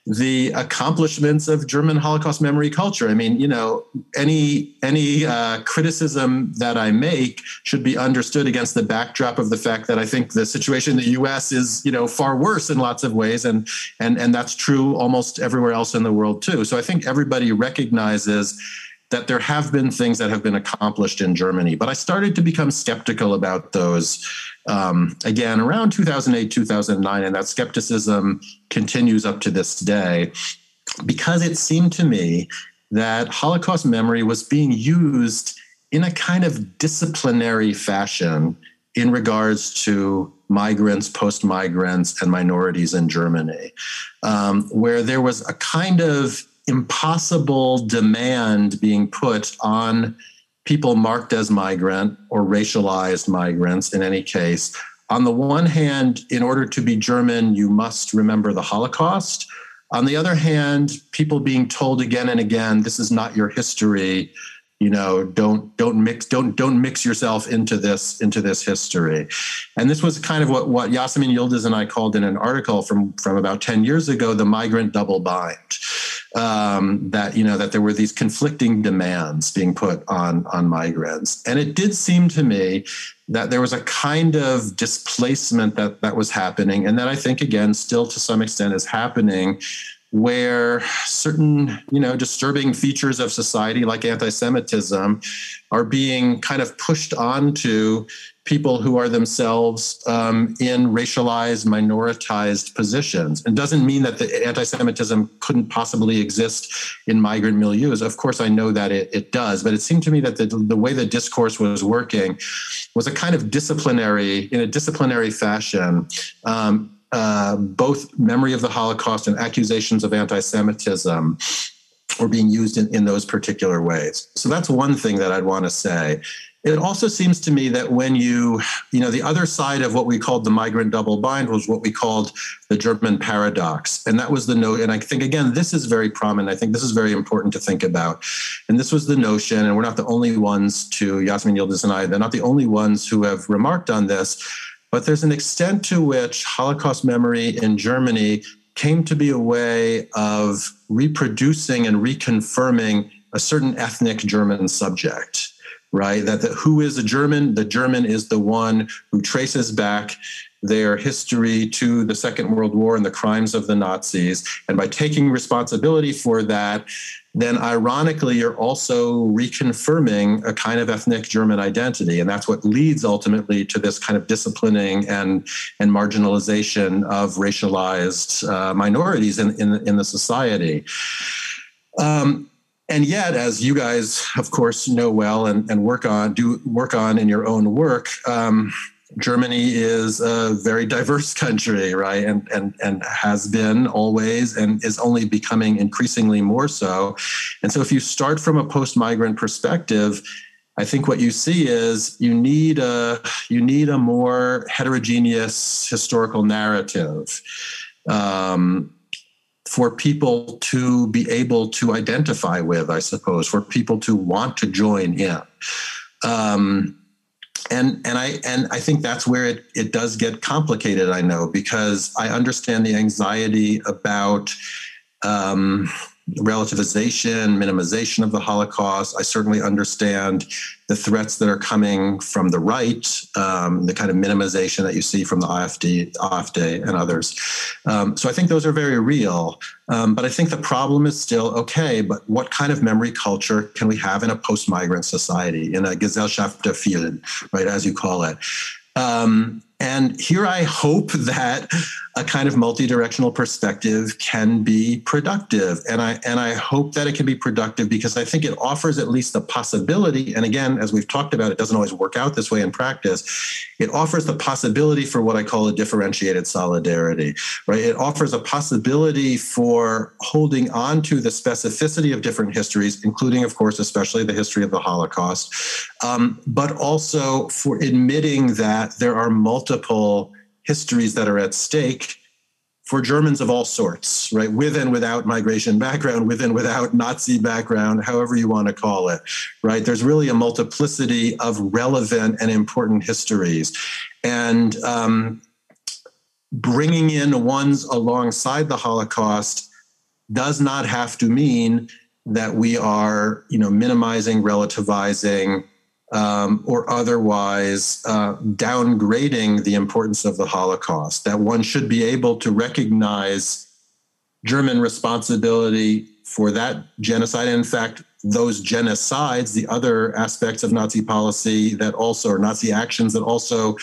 the accomplishments of German Holocaust memory culture. I mean, you know, any any uh, criticism that I make should be understood against the backdrop of the fact that I think the situation in the U.S. is, you know, far worse in lots of ways, and and and that's true almost everywhere else in the world too. So I think everybody recognizes that there have been things that have been accomplished in Germany, but I started to become skeptical about those um, again around 2008, 2009, and that skepticism continues up to this day because it seemed to me that Holocaust memory was being used in a kind of disciplinary fashion in regards to migrants, post migrants, and minorities in Germany, um, where there was a kind of impossible demand being put on people marked as migrant or racialized migrants in any case. On the one hand, in order to be German, you must remember the Holocaust. On the other hand, people being told again and again, this is not your history you know don't don't mix don't don't mix yourself into this into this history and this was kind of what what Yasemin Yildiz and I called in an article from from about 10 years ago the migrant double bind um, that you know that there were these conflicting demands being put on on migrants. And it did seem to me that there was a kind of displacement that that was happening and that I think again still to some extent is happening where certain you know disturbing features of society like anti-semitism are being kind of pushed onto people who are themselves um, in racialized minoritized positions it doesn't mean that the anti-semitism couldn't possibly exist in migrant milieus of course i know that it, it does but it seemed to me that the, the way the discourse was working was a kind of disciplinary in a disciplinary fashion um, uh, both memory of the Holocaust and accusations of anti Semitism were being used in, in those particular ways. So that's one thing that I'd want to say. It also seems to me that when you, you know, the other side of what we called the migrant double bind was what we called the German paradox. And that was the note. And I think, again, this is very prominent. I think this is very important to think about. And this was the notion, and we're not the only ones to, Yasmin Yildiz and I, they're not the only ones who have remarked on this but there's an extent to which Holocaust memory in Germany came to be a way of reproducing and reconfirming a certain ethnic German subject, right? That the, who is a German? The German is the one who traces back their history to the Second World War and the crimes of the Nazis. And by taking responsibility for that, then ironically, you're also reconfirming a kind of ethnic German identity. And that's what leads ultimately to this kind of disciplining and, and marginalization of racialized uh, minorities in, in, in, the society. Um, and yet, as you guys, of course, know well and, and work on, do work on in your own work, um, Germany is a very diverse country, right? And and and has been always and is only becoming increasingly more so. And so if you start from a post-migrant perspective, I think what you see is you need a you need a more heterogeneous historical narrative. Um, for people to be able to identify with, I suppose, for people to want to join in. Um, and and I and I think that's where it it does get complicated. I know because I understand the anxiety about um, relativization, minimization of the Holocaust. I certainly understand the threats that are coming from the right, um, the kind of minimization that you see from the AfD, AfD and others. Um, so I think those are very real. Um, but I think the problem is still okay, but what kind of memory culture can we have in a post migrant society, in a Gesellschaft der Vielen, right, as you call it? Um, and here I hope that a kind of multi-directional perspective can be productive. And I and I hope that it can be productive because I think it offers at least the possibility. And again, as we've talked about, it doesn't always work out this way in practice. It offers the possibility for what I call a differentiated solidarity, right? It offers a possibility for holding on to the specificity of different histories, including, of course, especially the history of the Holocaust, um, but also for admitting that there are multiple histories that are at stake for Germans of all sorts, right? With and without migration background, with and without Nazi background, however you want to call it, right? There's really a multiplicity of relevant and important histories. And um, bringing in ones alongside the Holocaust does not have to mean that we are, you know, minimizing, relativizing, um, or otherwise uh, downgrading the importance of the Holocaust, that one should be able to recognize German responsibility for that genocide. And in fact, those genocides, the other aspects of Nazi policy that also, or Nazi actions that also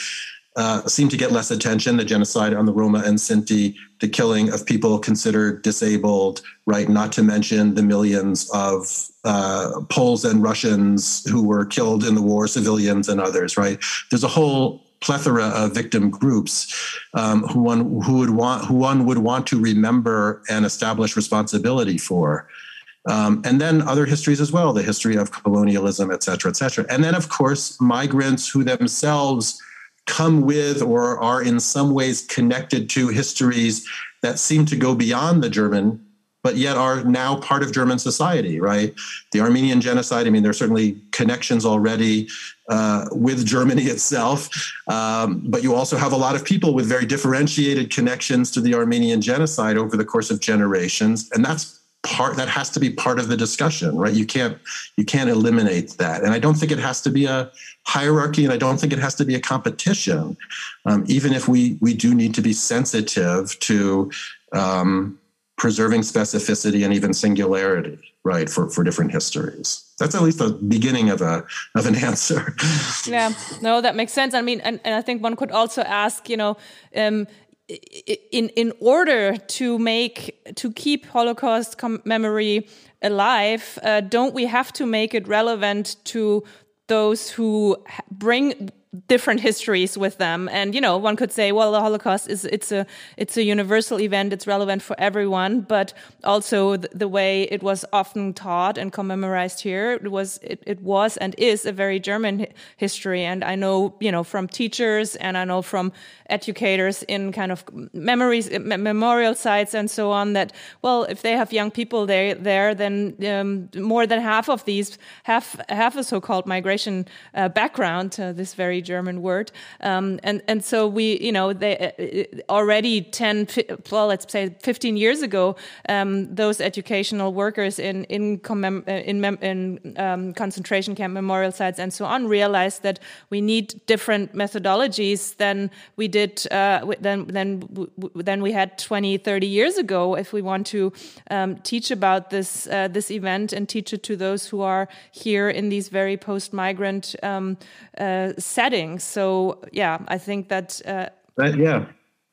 uh, seem to get less attention the genocide on the Roma and Sinti, the killing of people considered disabled, right? Not to mention the millions of uh, Poles and Russians who were killed in the war, civilians and others, right? There's a whole plethora of victim groups um, who one who would want who one would want to remember and establish responsibility for. Um, and then other histories as well, the history of colonialism, et cetera, et cetera. And then, of course, migrants who themselves come with or are in some ways connected to histories that seem to go beyond the German, but yet are now part of German society, right? The Armenian genocide, I mean, there are certainly connections already uh, with Germany itself, um, but you also have a lot of people with very differentiated connections to the Armenian genocide over the course of generations. And that's part that has to be part of the discussion right you can't you can't eliminate that and i don't think it has to be a hierarchy and i don't think it has to be a competition um, even if we we do need to be sensitive to um, preserving specificity and even singularity, right, for, for different histories. That's at least the beginning of a of an answer. Yeah, no, that makes sense. I mean, and, and I think one could also ask, you know, um, in in order to make to keep Holocaust memory alive, uh, don't we have to make it relevant to those who bring different histories with them. And you know one could say well the holocaust is it's a it's a universal event. It's relevant for everyone. But also the, the way it was often taught and commemorized here it was it, it was and is a very german history. And i know you know from teachers and i know from educators in kind of memories memorial sites and so on that well if they have young people there there then um, more than half of these have have a so-called migration uh, background uh, this very German word. Um, and, and so we, you know, they uh, already 10, well, let's say 15 years ago, um, those educational workers in, in, uh, in, in um, concentration camp memorial sites and so on realized that we need different methodologies than we did, uh, than, than, than we had 20, 30 years ago if we want to um, teach about this, uh, this event and teach it to those who are here in these very post-migrant um, uh, settings so yeah, I think that. Uh, yeah,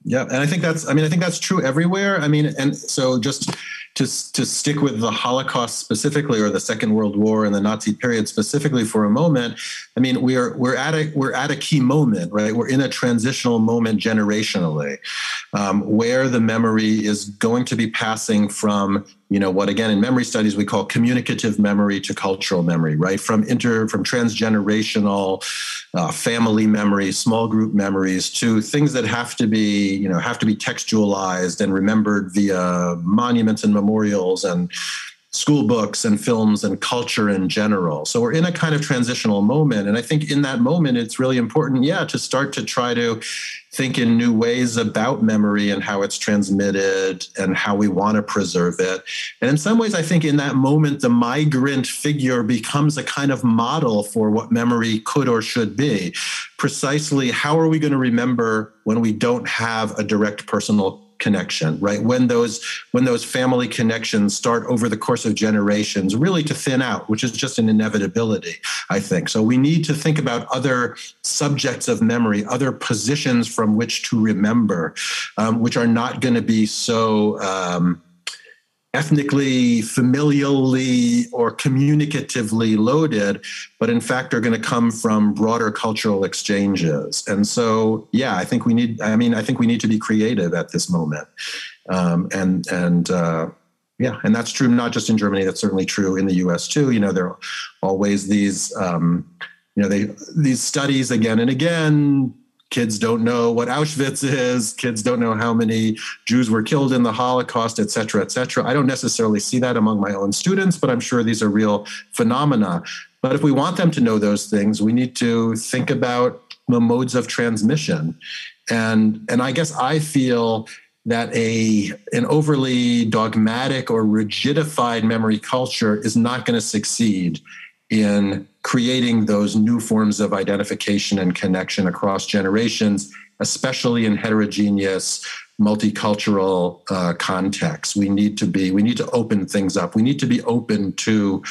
yeah, and I think that's. I mean, I think that's true everywhere. I mean, and so just to to stick with the Holocaust specifically, or the Second World War and the Nazi period specifically for a moment. I mean, we're we're at a we're at a key moment, right? We're in a transitional moment generationally, um, where the memory is going to be passing from you know what again in memory studies we call communicative memory to cultural memory right? From inter from transgenerational uh, family memories small group memories to things that have to be you know have to be textualized and remembered via monuments and memorials and school books and films and culture in general. So we're in a kind of transitional moment. And I think in that moment, it's really important, yeah, to start to try to think in new ways about memory and how it's transmitted and how we want to preserve it. And in some ways, I think in that moment, the migrant figure becomes a kind of model for what memory could or should be. Precisely, how are we going to remember when we don't have a direct personal connection right? When those when those family connections start over the course of generations really to thin out which is just an inevitability i think. So we need to think about other subjects of memory other positions from which to remember um, which are not going to be so um, ethnically, familially, or communicatively loaded, but in fact are going to come from broader cultural exchanges. And so, yeah, I think we need. I mean, I think we need to be creative at this moment, um, and and. Uh, yeah, and that's true not just in Germany. That's certainly true in the U.S. too. You know, there are always these, um, you know, they these studies again and again kids don't know what Auschwitz is, kids don't know how many Jews were killed in the Holocaust, et cetera, et cetera. I don't necessarily see that among my own students, but I'm sure these are real phenomena. But if we want them to know those things, we need to think about the modes of transmission. And, and I guess I feel that a an overly dogmatic or rigidified memory culture is not going to succeed in creating those new forms of identification and connection across generations, especially in heterogeneous multicultural uh, contexts. We need to be, we need to open things up. We need to be open to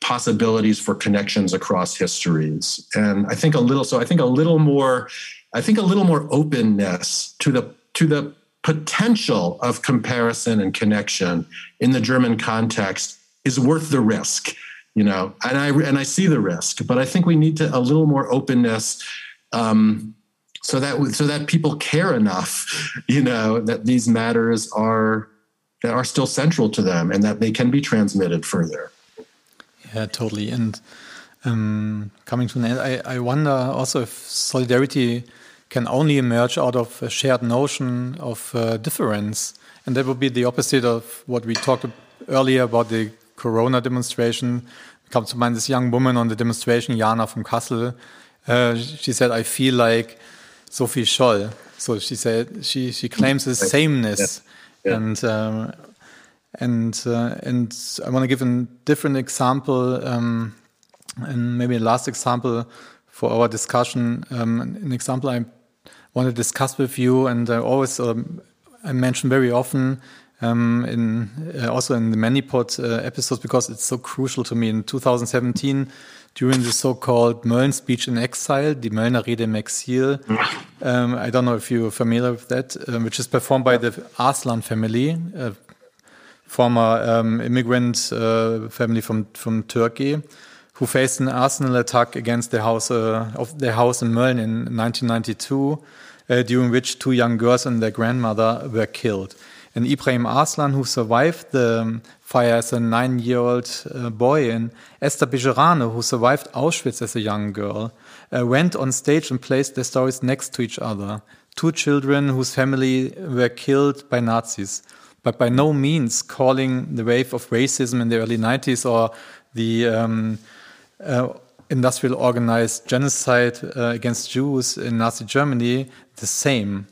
possibilities for connections across histories. And I think a little, so I think a little more, I think a little more openness to the to the potential of comparison and connection in the German context is worth the risk you know and i and i see the risk but i think we need to a little more openness um, so that so that people care enough you know that these matters are that are still central to them and that they can be transmitted further. Yeah totally. And um, coming to an end I, I wonder also if solidarity can only emerge out of a shared notion of uh, difference. And that would be the opposite of what we talked earlier about the Corona demonstration. Comes to mind this young woman on the demonstration, Jana from Kassel. Uh, she said, "I feel like Sophie Scholl." So she said she she claims this sameness, yeah. Yeah. and um, and uh, and I want to give a different example, um, and maybe a last example for our discussion. Um, an example I want to discuss with you, and I always um, I mention very often um, in uh, also in the ManyPod uh, episodes because it's so crucial to me. In 2017, during the so-called Mölln speech in exile, the Möllner Rede im Exil, um, I don't know if you're familiar with that, um, which is performed by the Arslan family, former um, immigrant uh, family from from Turkey, who faced an arsenal attack against their house uh, of their house in Mölln in 1992, uh, during which two young girls and their grandmother were killed. And Ibrahim Arslan, who survived the fire as a nine-year-old uh, boy, and Esther Bejerano, who survived Auschwitz as a young girl, uh, went on stage and placed their stories next to each other. Two children whose family were killed by Nazis, but by no means calling the wave of racism in the early 90s or the um, uh, industrial organized genocide uh, against Jews in Nazi Germany the same.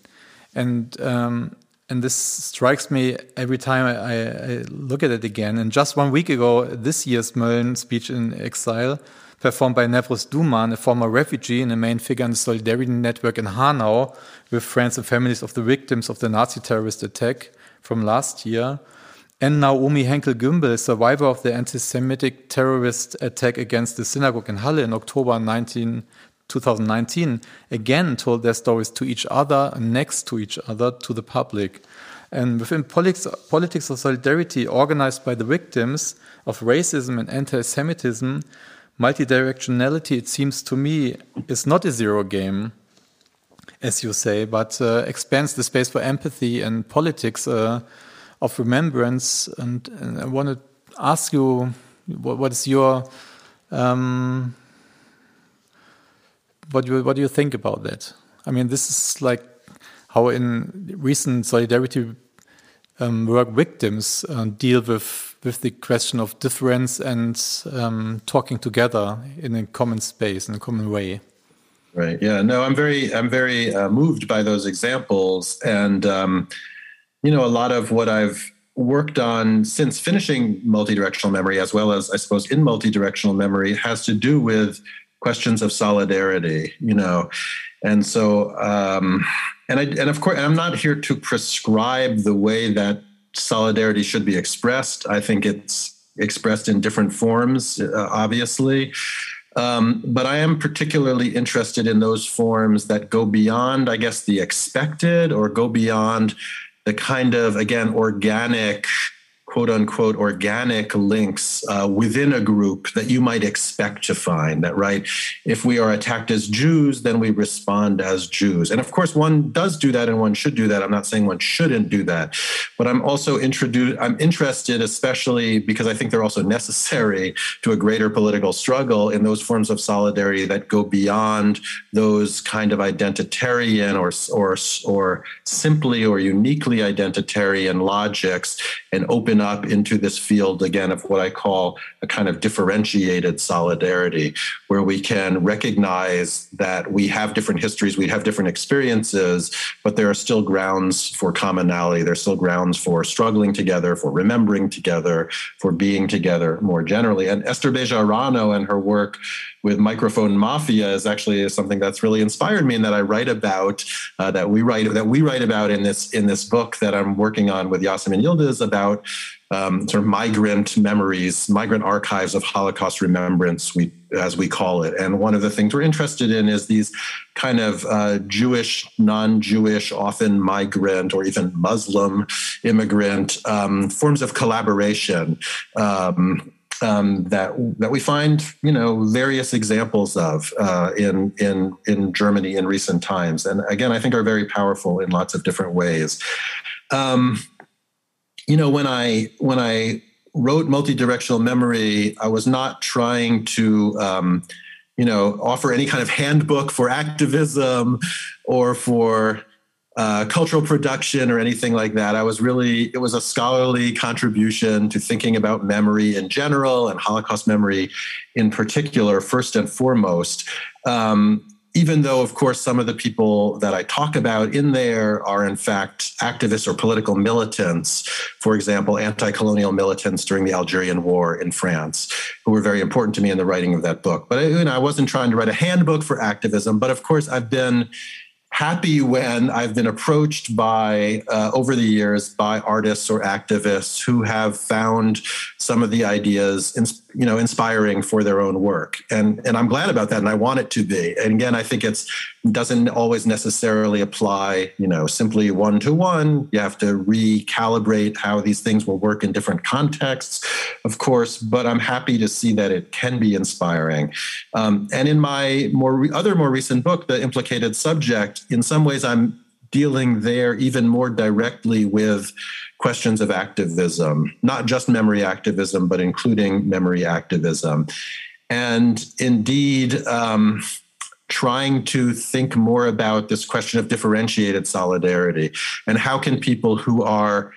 And um, and this strikes me every time I, I, look at it again. And just one week ago, this year's Mölln speech in exile, performed by Newroz Duman, a former refugee and a main figure in the Solidarity Network in Hanau, with friends and families of the victims of the Nazi terrorist attack from last year. And Naomi Henkel Gümbel, survivor of the anti Semitic terrorist attack against the synagogue in Halle in October 19, 2019 again told their stories to each other next to each other to the public. And within politics, politics of solidarity organized by the victims of racism and anti Semitism, multidirectionality, it seems to me, is not a zero game, as you say, but uh, expands the space for empathy and politics uh, of remembrance. And, and, I want to ask you what, what is your. Um, what do you, what do you think about that? I mean, this is like how in recent solidarity um, work victims uh, deal with with the question of difference and um, talking together in a common space in a common way. Right. Yeah. No, I'm very I'm very uh, moved by those examples, and um, you know, a lot of what I've worked on since finishing multidirectional memory, as well as I suppose in multidirectional memory, has to do with questions of solidarity, you know. And so, um, and I, and of course, I'm not here to prescribe the way that solidarity should be expressed. I think it's expressed in different forms, uh, obviously. Um, but I am particularly interested in those forms that go beyond, I guess, the expected or go beyond the kind of, again, organic quote unquote organic links uh, within a group that you might expect to find that right if we are attacked as jews then we respond as jews. And of course one does do that and one should do that. I'm not saying one shouldn't do that. But i'm also introduced i'm interested especially because i think they're also necessary to a greater political struggle in those forms of solidarity that go beyond those kind of identitarian or or or simply or uniquely identitarian logics and open open up into this field again of what I call a kind of differentiated solidarity, where we can recognize that we have different histories, we have different experiences, but there are still grounds for commonality. There's still grounds for struggling together, for remembering together, for being together more generally. And Esther Bejarano and her work with microphone mafia is actually something that's really inspired me and that I write about uh, that we write that we write about in this in this book that I'm working on with Yasemin Yildiz about um, sort of migrant memories, migrant archives of Holocaust remembrance, we as we call it. And one of the things we're interested in is these kind of uh, Jewish, non-Jewish, often migrant or even Muslim immigrant um, forms of collaboration. Um, um, that that we find you know various examples of uh, in in in Germany in recent times, and again I think are very powerful in lots of different ways. Um, you know when I when I wrote multi-directional memory, I was not trying to um, you know offer any kind of handbook for activism or for uh, cultural production or anything like that. I was really, it was a scholarly contribution to thinking about memory in general and Holocaust memory in particular, first and foremost. Um, even though, of course, some of the people that I talk about in there are in fact activists or political militants, for example, anti colonial militants during the Algerian War in France, who were very important to me in the writing of that book. But you know, I wasn't trying to write a handbook for activism, but of course, I've been happy when I've been approached by, uh, over the years, by artists or activists who have found some of the ideas, you know, inspiring for their own work. And, and I'm glad about that. And I want it to be. And again, I think it's doesn't always necessarily apply, you know, simply one to one. You have to recalibrate how these things will work in different contexts, of course. But I'm happy to see that it can be inspiring. Um, and in my more re- other more recent book, The Implicated Subject, in some ways, I'm dealing there even more directly with questions of activism, not just memory activism, but including memory activism. And indeed, um, trying to think more about this question of differentiated solidarity and how can people who are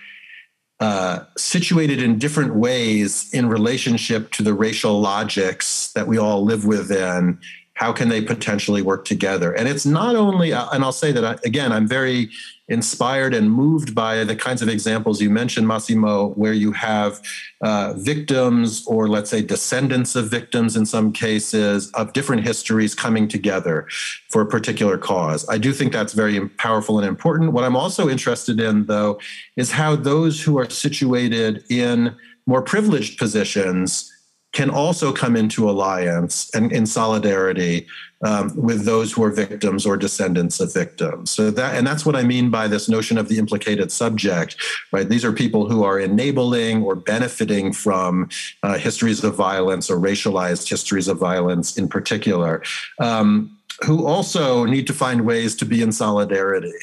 uh, situated in different ways in relationship to the racial logics that we all live within how can they potentially work together? And it's not only uh, and i'll say that I, again i'm very inspired and moved by the kinds of examples you mentioned massimo where you have uh, victims or let's say descendants of victims in some cases of different histories coming together for a particular cause. I do think that's very powerful and important. What i'm also interested in though is how those who are situated in more privileged positions can also come into alliance and in solidarity um, with those who are victims or descendants of victims. So that, and that's what I mean by this notion of the implicated subject, right? These are people who are enabling or benefiting from uh, histories of violence or racialized histories of violence in particular, um, who also need to find ways to be in solidarity.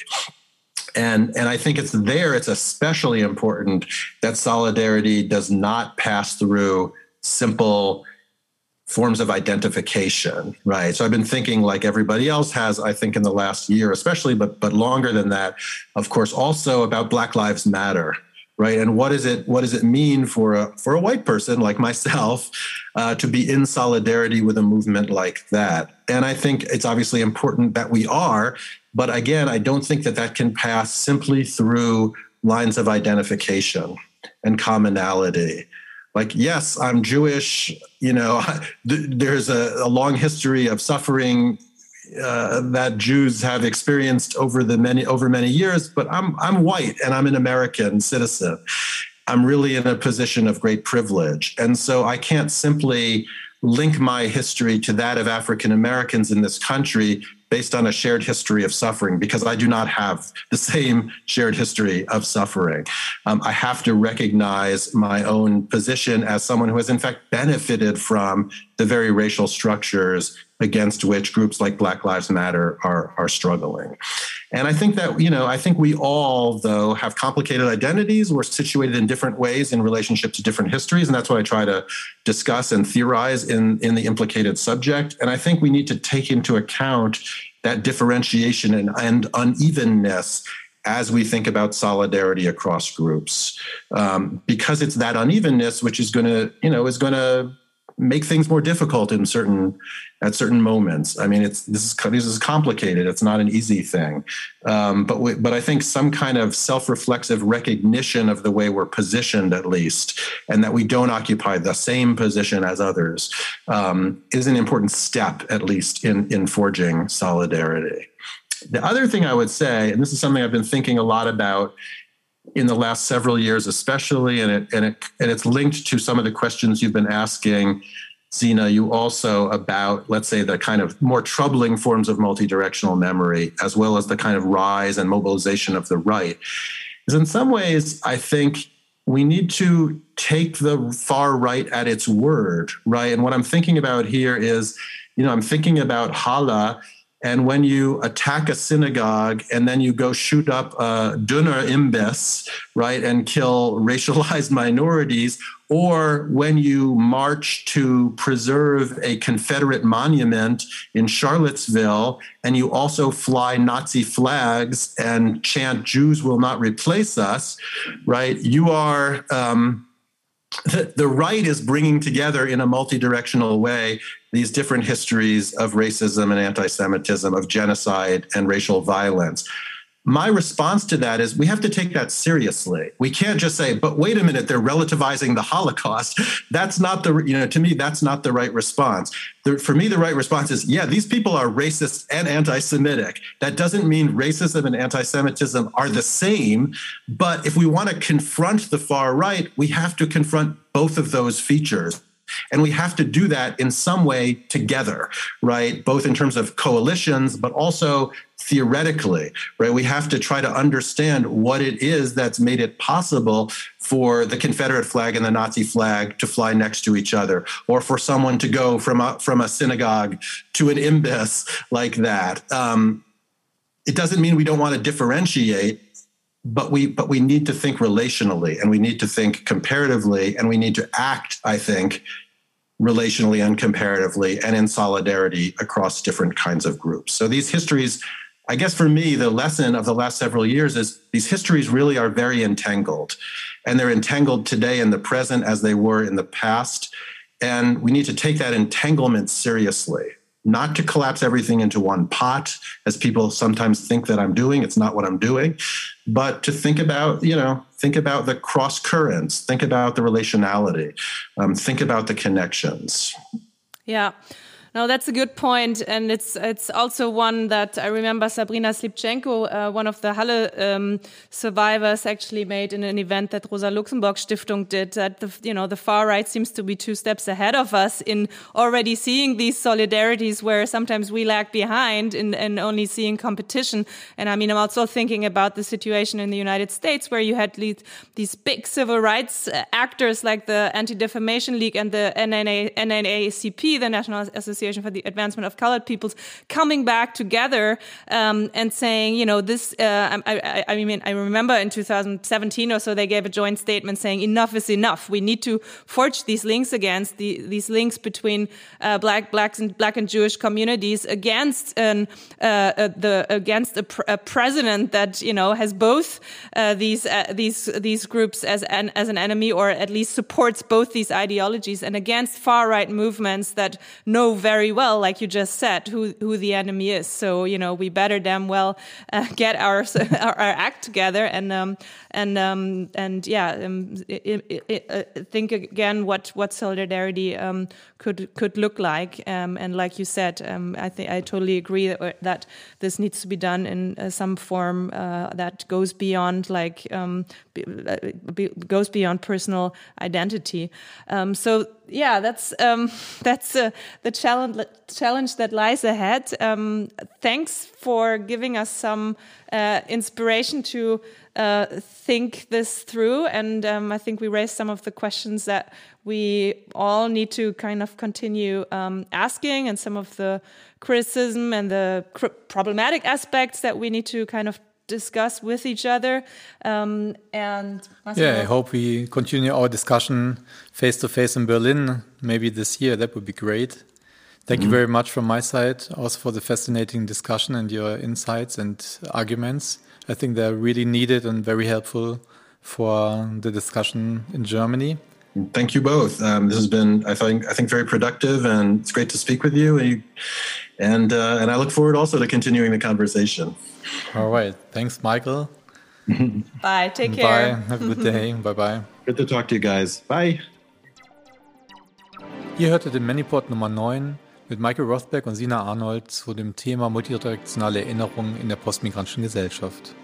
And, and I think it's there, it's especially important that solidarity does not pass through simple forms of identification right? So i've been thinking like everybody else has i think in the last year especially but but longer than that of course also about black lives matter right? And what is it what does it mean for a for a white person like myself uh, to be in solidarity with a movement like that? And i think it's obviously important that we are but again i don't think that that can pass simply through lines of identification and commonality like yes i'm jewish you know there's a, a long history of suffering uh, that Jews have experienced over the many over many years, but I'm I'm white and I'm an American citizen. I'm really in a position of great privilege, and so I can't simply link my history to that of African Americans in this country based on a shared history of suffering because I do not have the same shared history of suffering. Um, I have to recognize my own position as someone who has, in fact, benefited from the very racial structures against which groups like Black Lives Matter are, are struggling. And I think that, you know, I think we all, though, have complicated identities. We're situated in different ways in relationship to different histories. And that's what I try to discuss and theorize in, in the implicated subject. And I think we need to take into account that differentiation and, and unevenness as we think about solidarity across groups um, because it's that unevenness which is going to you know is going to make things more difficult in certain at certain moments. I mean, it's this is this is complicated. It's not an easy thing, um, but we, but I think some kind of self-reflexive recognition of the way we're positioned, at least, and that we don't occupy the same position as others, um, is an important step, at least, in in forging solidarity. The other thing I would say, and this is something I've been thinking a lot about in the last several years, especially, and it and it and it's linked to some of the questions you've been asking, Sina. You also about let's say the kind of more troubling forms of multi-directional memory, as well as the kind of rise and mobilization of the right. Is in some ways, I think we need to take the far right at its word, right? And what I'm thinking about here is, you know, I'm thinking about Halle and when you attack a synagogue and then you go shoot up Döner Imbiss, right, and kill racialized minorities, or when you march to preserve a Confederate monument in Charlottesville and you also fly Nazi flags and chant "Jews will not replace us," right? You are um, the right is bringing together in a multi-directional way these different histories of racism and anti-Semitism, of genocide and racial violence. my response to that is we have to take that seriously. We can't just say, but wait a minute, they're relativizing the Holocaust. That's not the, you know, to me, that's not the right response. The, for me, the right response is, yeah, these people are racist and anti Semitic. That doesn't mean racism and anti Semitism are the same. But if we want to confront the far right, we have to confront both of those features. And we have to do that in some way together, right? Both in terms of coalitions, but also theoretically, right? We have to try to understand what it is that's made it possible for the Confederate flag and the Nazi flag to fly next to each other, or for someone to go from a, from a synagogue to an Imbiss like that. Um, it doesn't mean we don't want to differentiate, but we but we need to think relationally, and we need to think comparatively, and we need to act. I think relationally and comparatively and in solidarity across different kinds of groups. So these histories I guess for me, the lesson of the last several years is these histories really are very entangled. And they're entangled today in the present as they were in the past. And we need to take that entanglement seriously, not to collapse everything into one pot, as people sometimes think that I'm doing. It's not what I'm doing, but to think about, you know, think about the cross currents, think about the relationality, um, think about the connections. Yeah. No, that's a good point, and it's it's also one that I remember Sabrina Slipchenko, uh, one of the Halle um, survivors, actually made in an event that Rosa Luxemburg Stiftung did. That the you know the far right seems to be two steps ahead of us in already seeing these solidarities where sometimes we lag behind in, in only seeing competition. And I mean, I'm also thinking about the situation in the United States where you had these big civil rights uh, actors like the Anti Defamation League and the NNA, NAACP, the National Association Association for the Advancement of Colored Peoples, coming back together um, and saying, you know, this. Uh, I, I, I, mean, I remember in 2017 or so they gave a joint statement saying enough is enough. We need to forge these links against the, these links between uh, black, blacks and black and Jewish communities against an, uh, uh the against a, pr a, president that you know has both uh, these uh, these these groups as an as an enemy or at least supports both these ideologies and against far right movements that know very very well, like you just said, who who the enemy is. So you know, we better damn well uh, get our, our, our act together and um, and um, and yeah, um, it, it, uh, think again what what solidarity um, could could look like. Um, and like you said, um, I think I totally agree that, uh, that this needs to be done in uh, some form uh, that goes beyond like um, be, goes beyond personal identity. so yeah, that's um, that's uh, the challenge challenge that lies ahead. Um, thanks for giving us some uh, inspiration to uh, think this through, and um, I think we raised some of the questions that we all need to kind of continue um, asking, and some of the criticism and the problematic aspects that we need to kind of discuss with each other. Um, and yeah, I hope we continue our discussion face to face in Berlin maybe this year. That would be great. Thank mm -hmm. you very much from my side, also for the fascinating discussion and your insights and arguments. I think they're really needed and very helpful for the discussion in Germany. Thank you both. Um, this has been, I think, I think very productive, and it's great to speak with you. And uh, and I look forward also to continuing the conversation. All right. Thanks, Michael. bye. Take care. Bye. Have a good day. bye bye. Good to talk to you guys. Bye. Ihr hörtet den Manipod Nummer 9 mit Michael Rothberg und Sina Arnold zu dem Thema multidirektionale Erinnerung in der postmigrantischen Gesellschaft.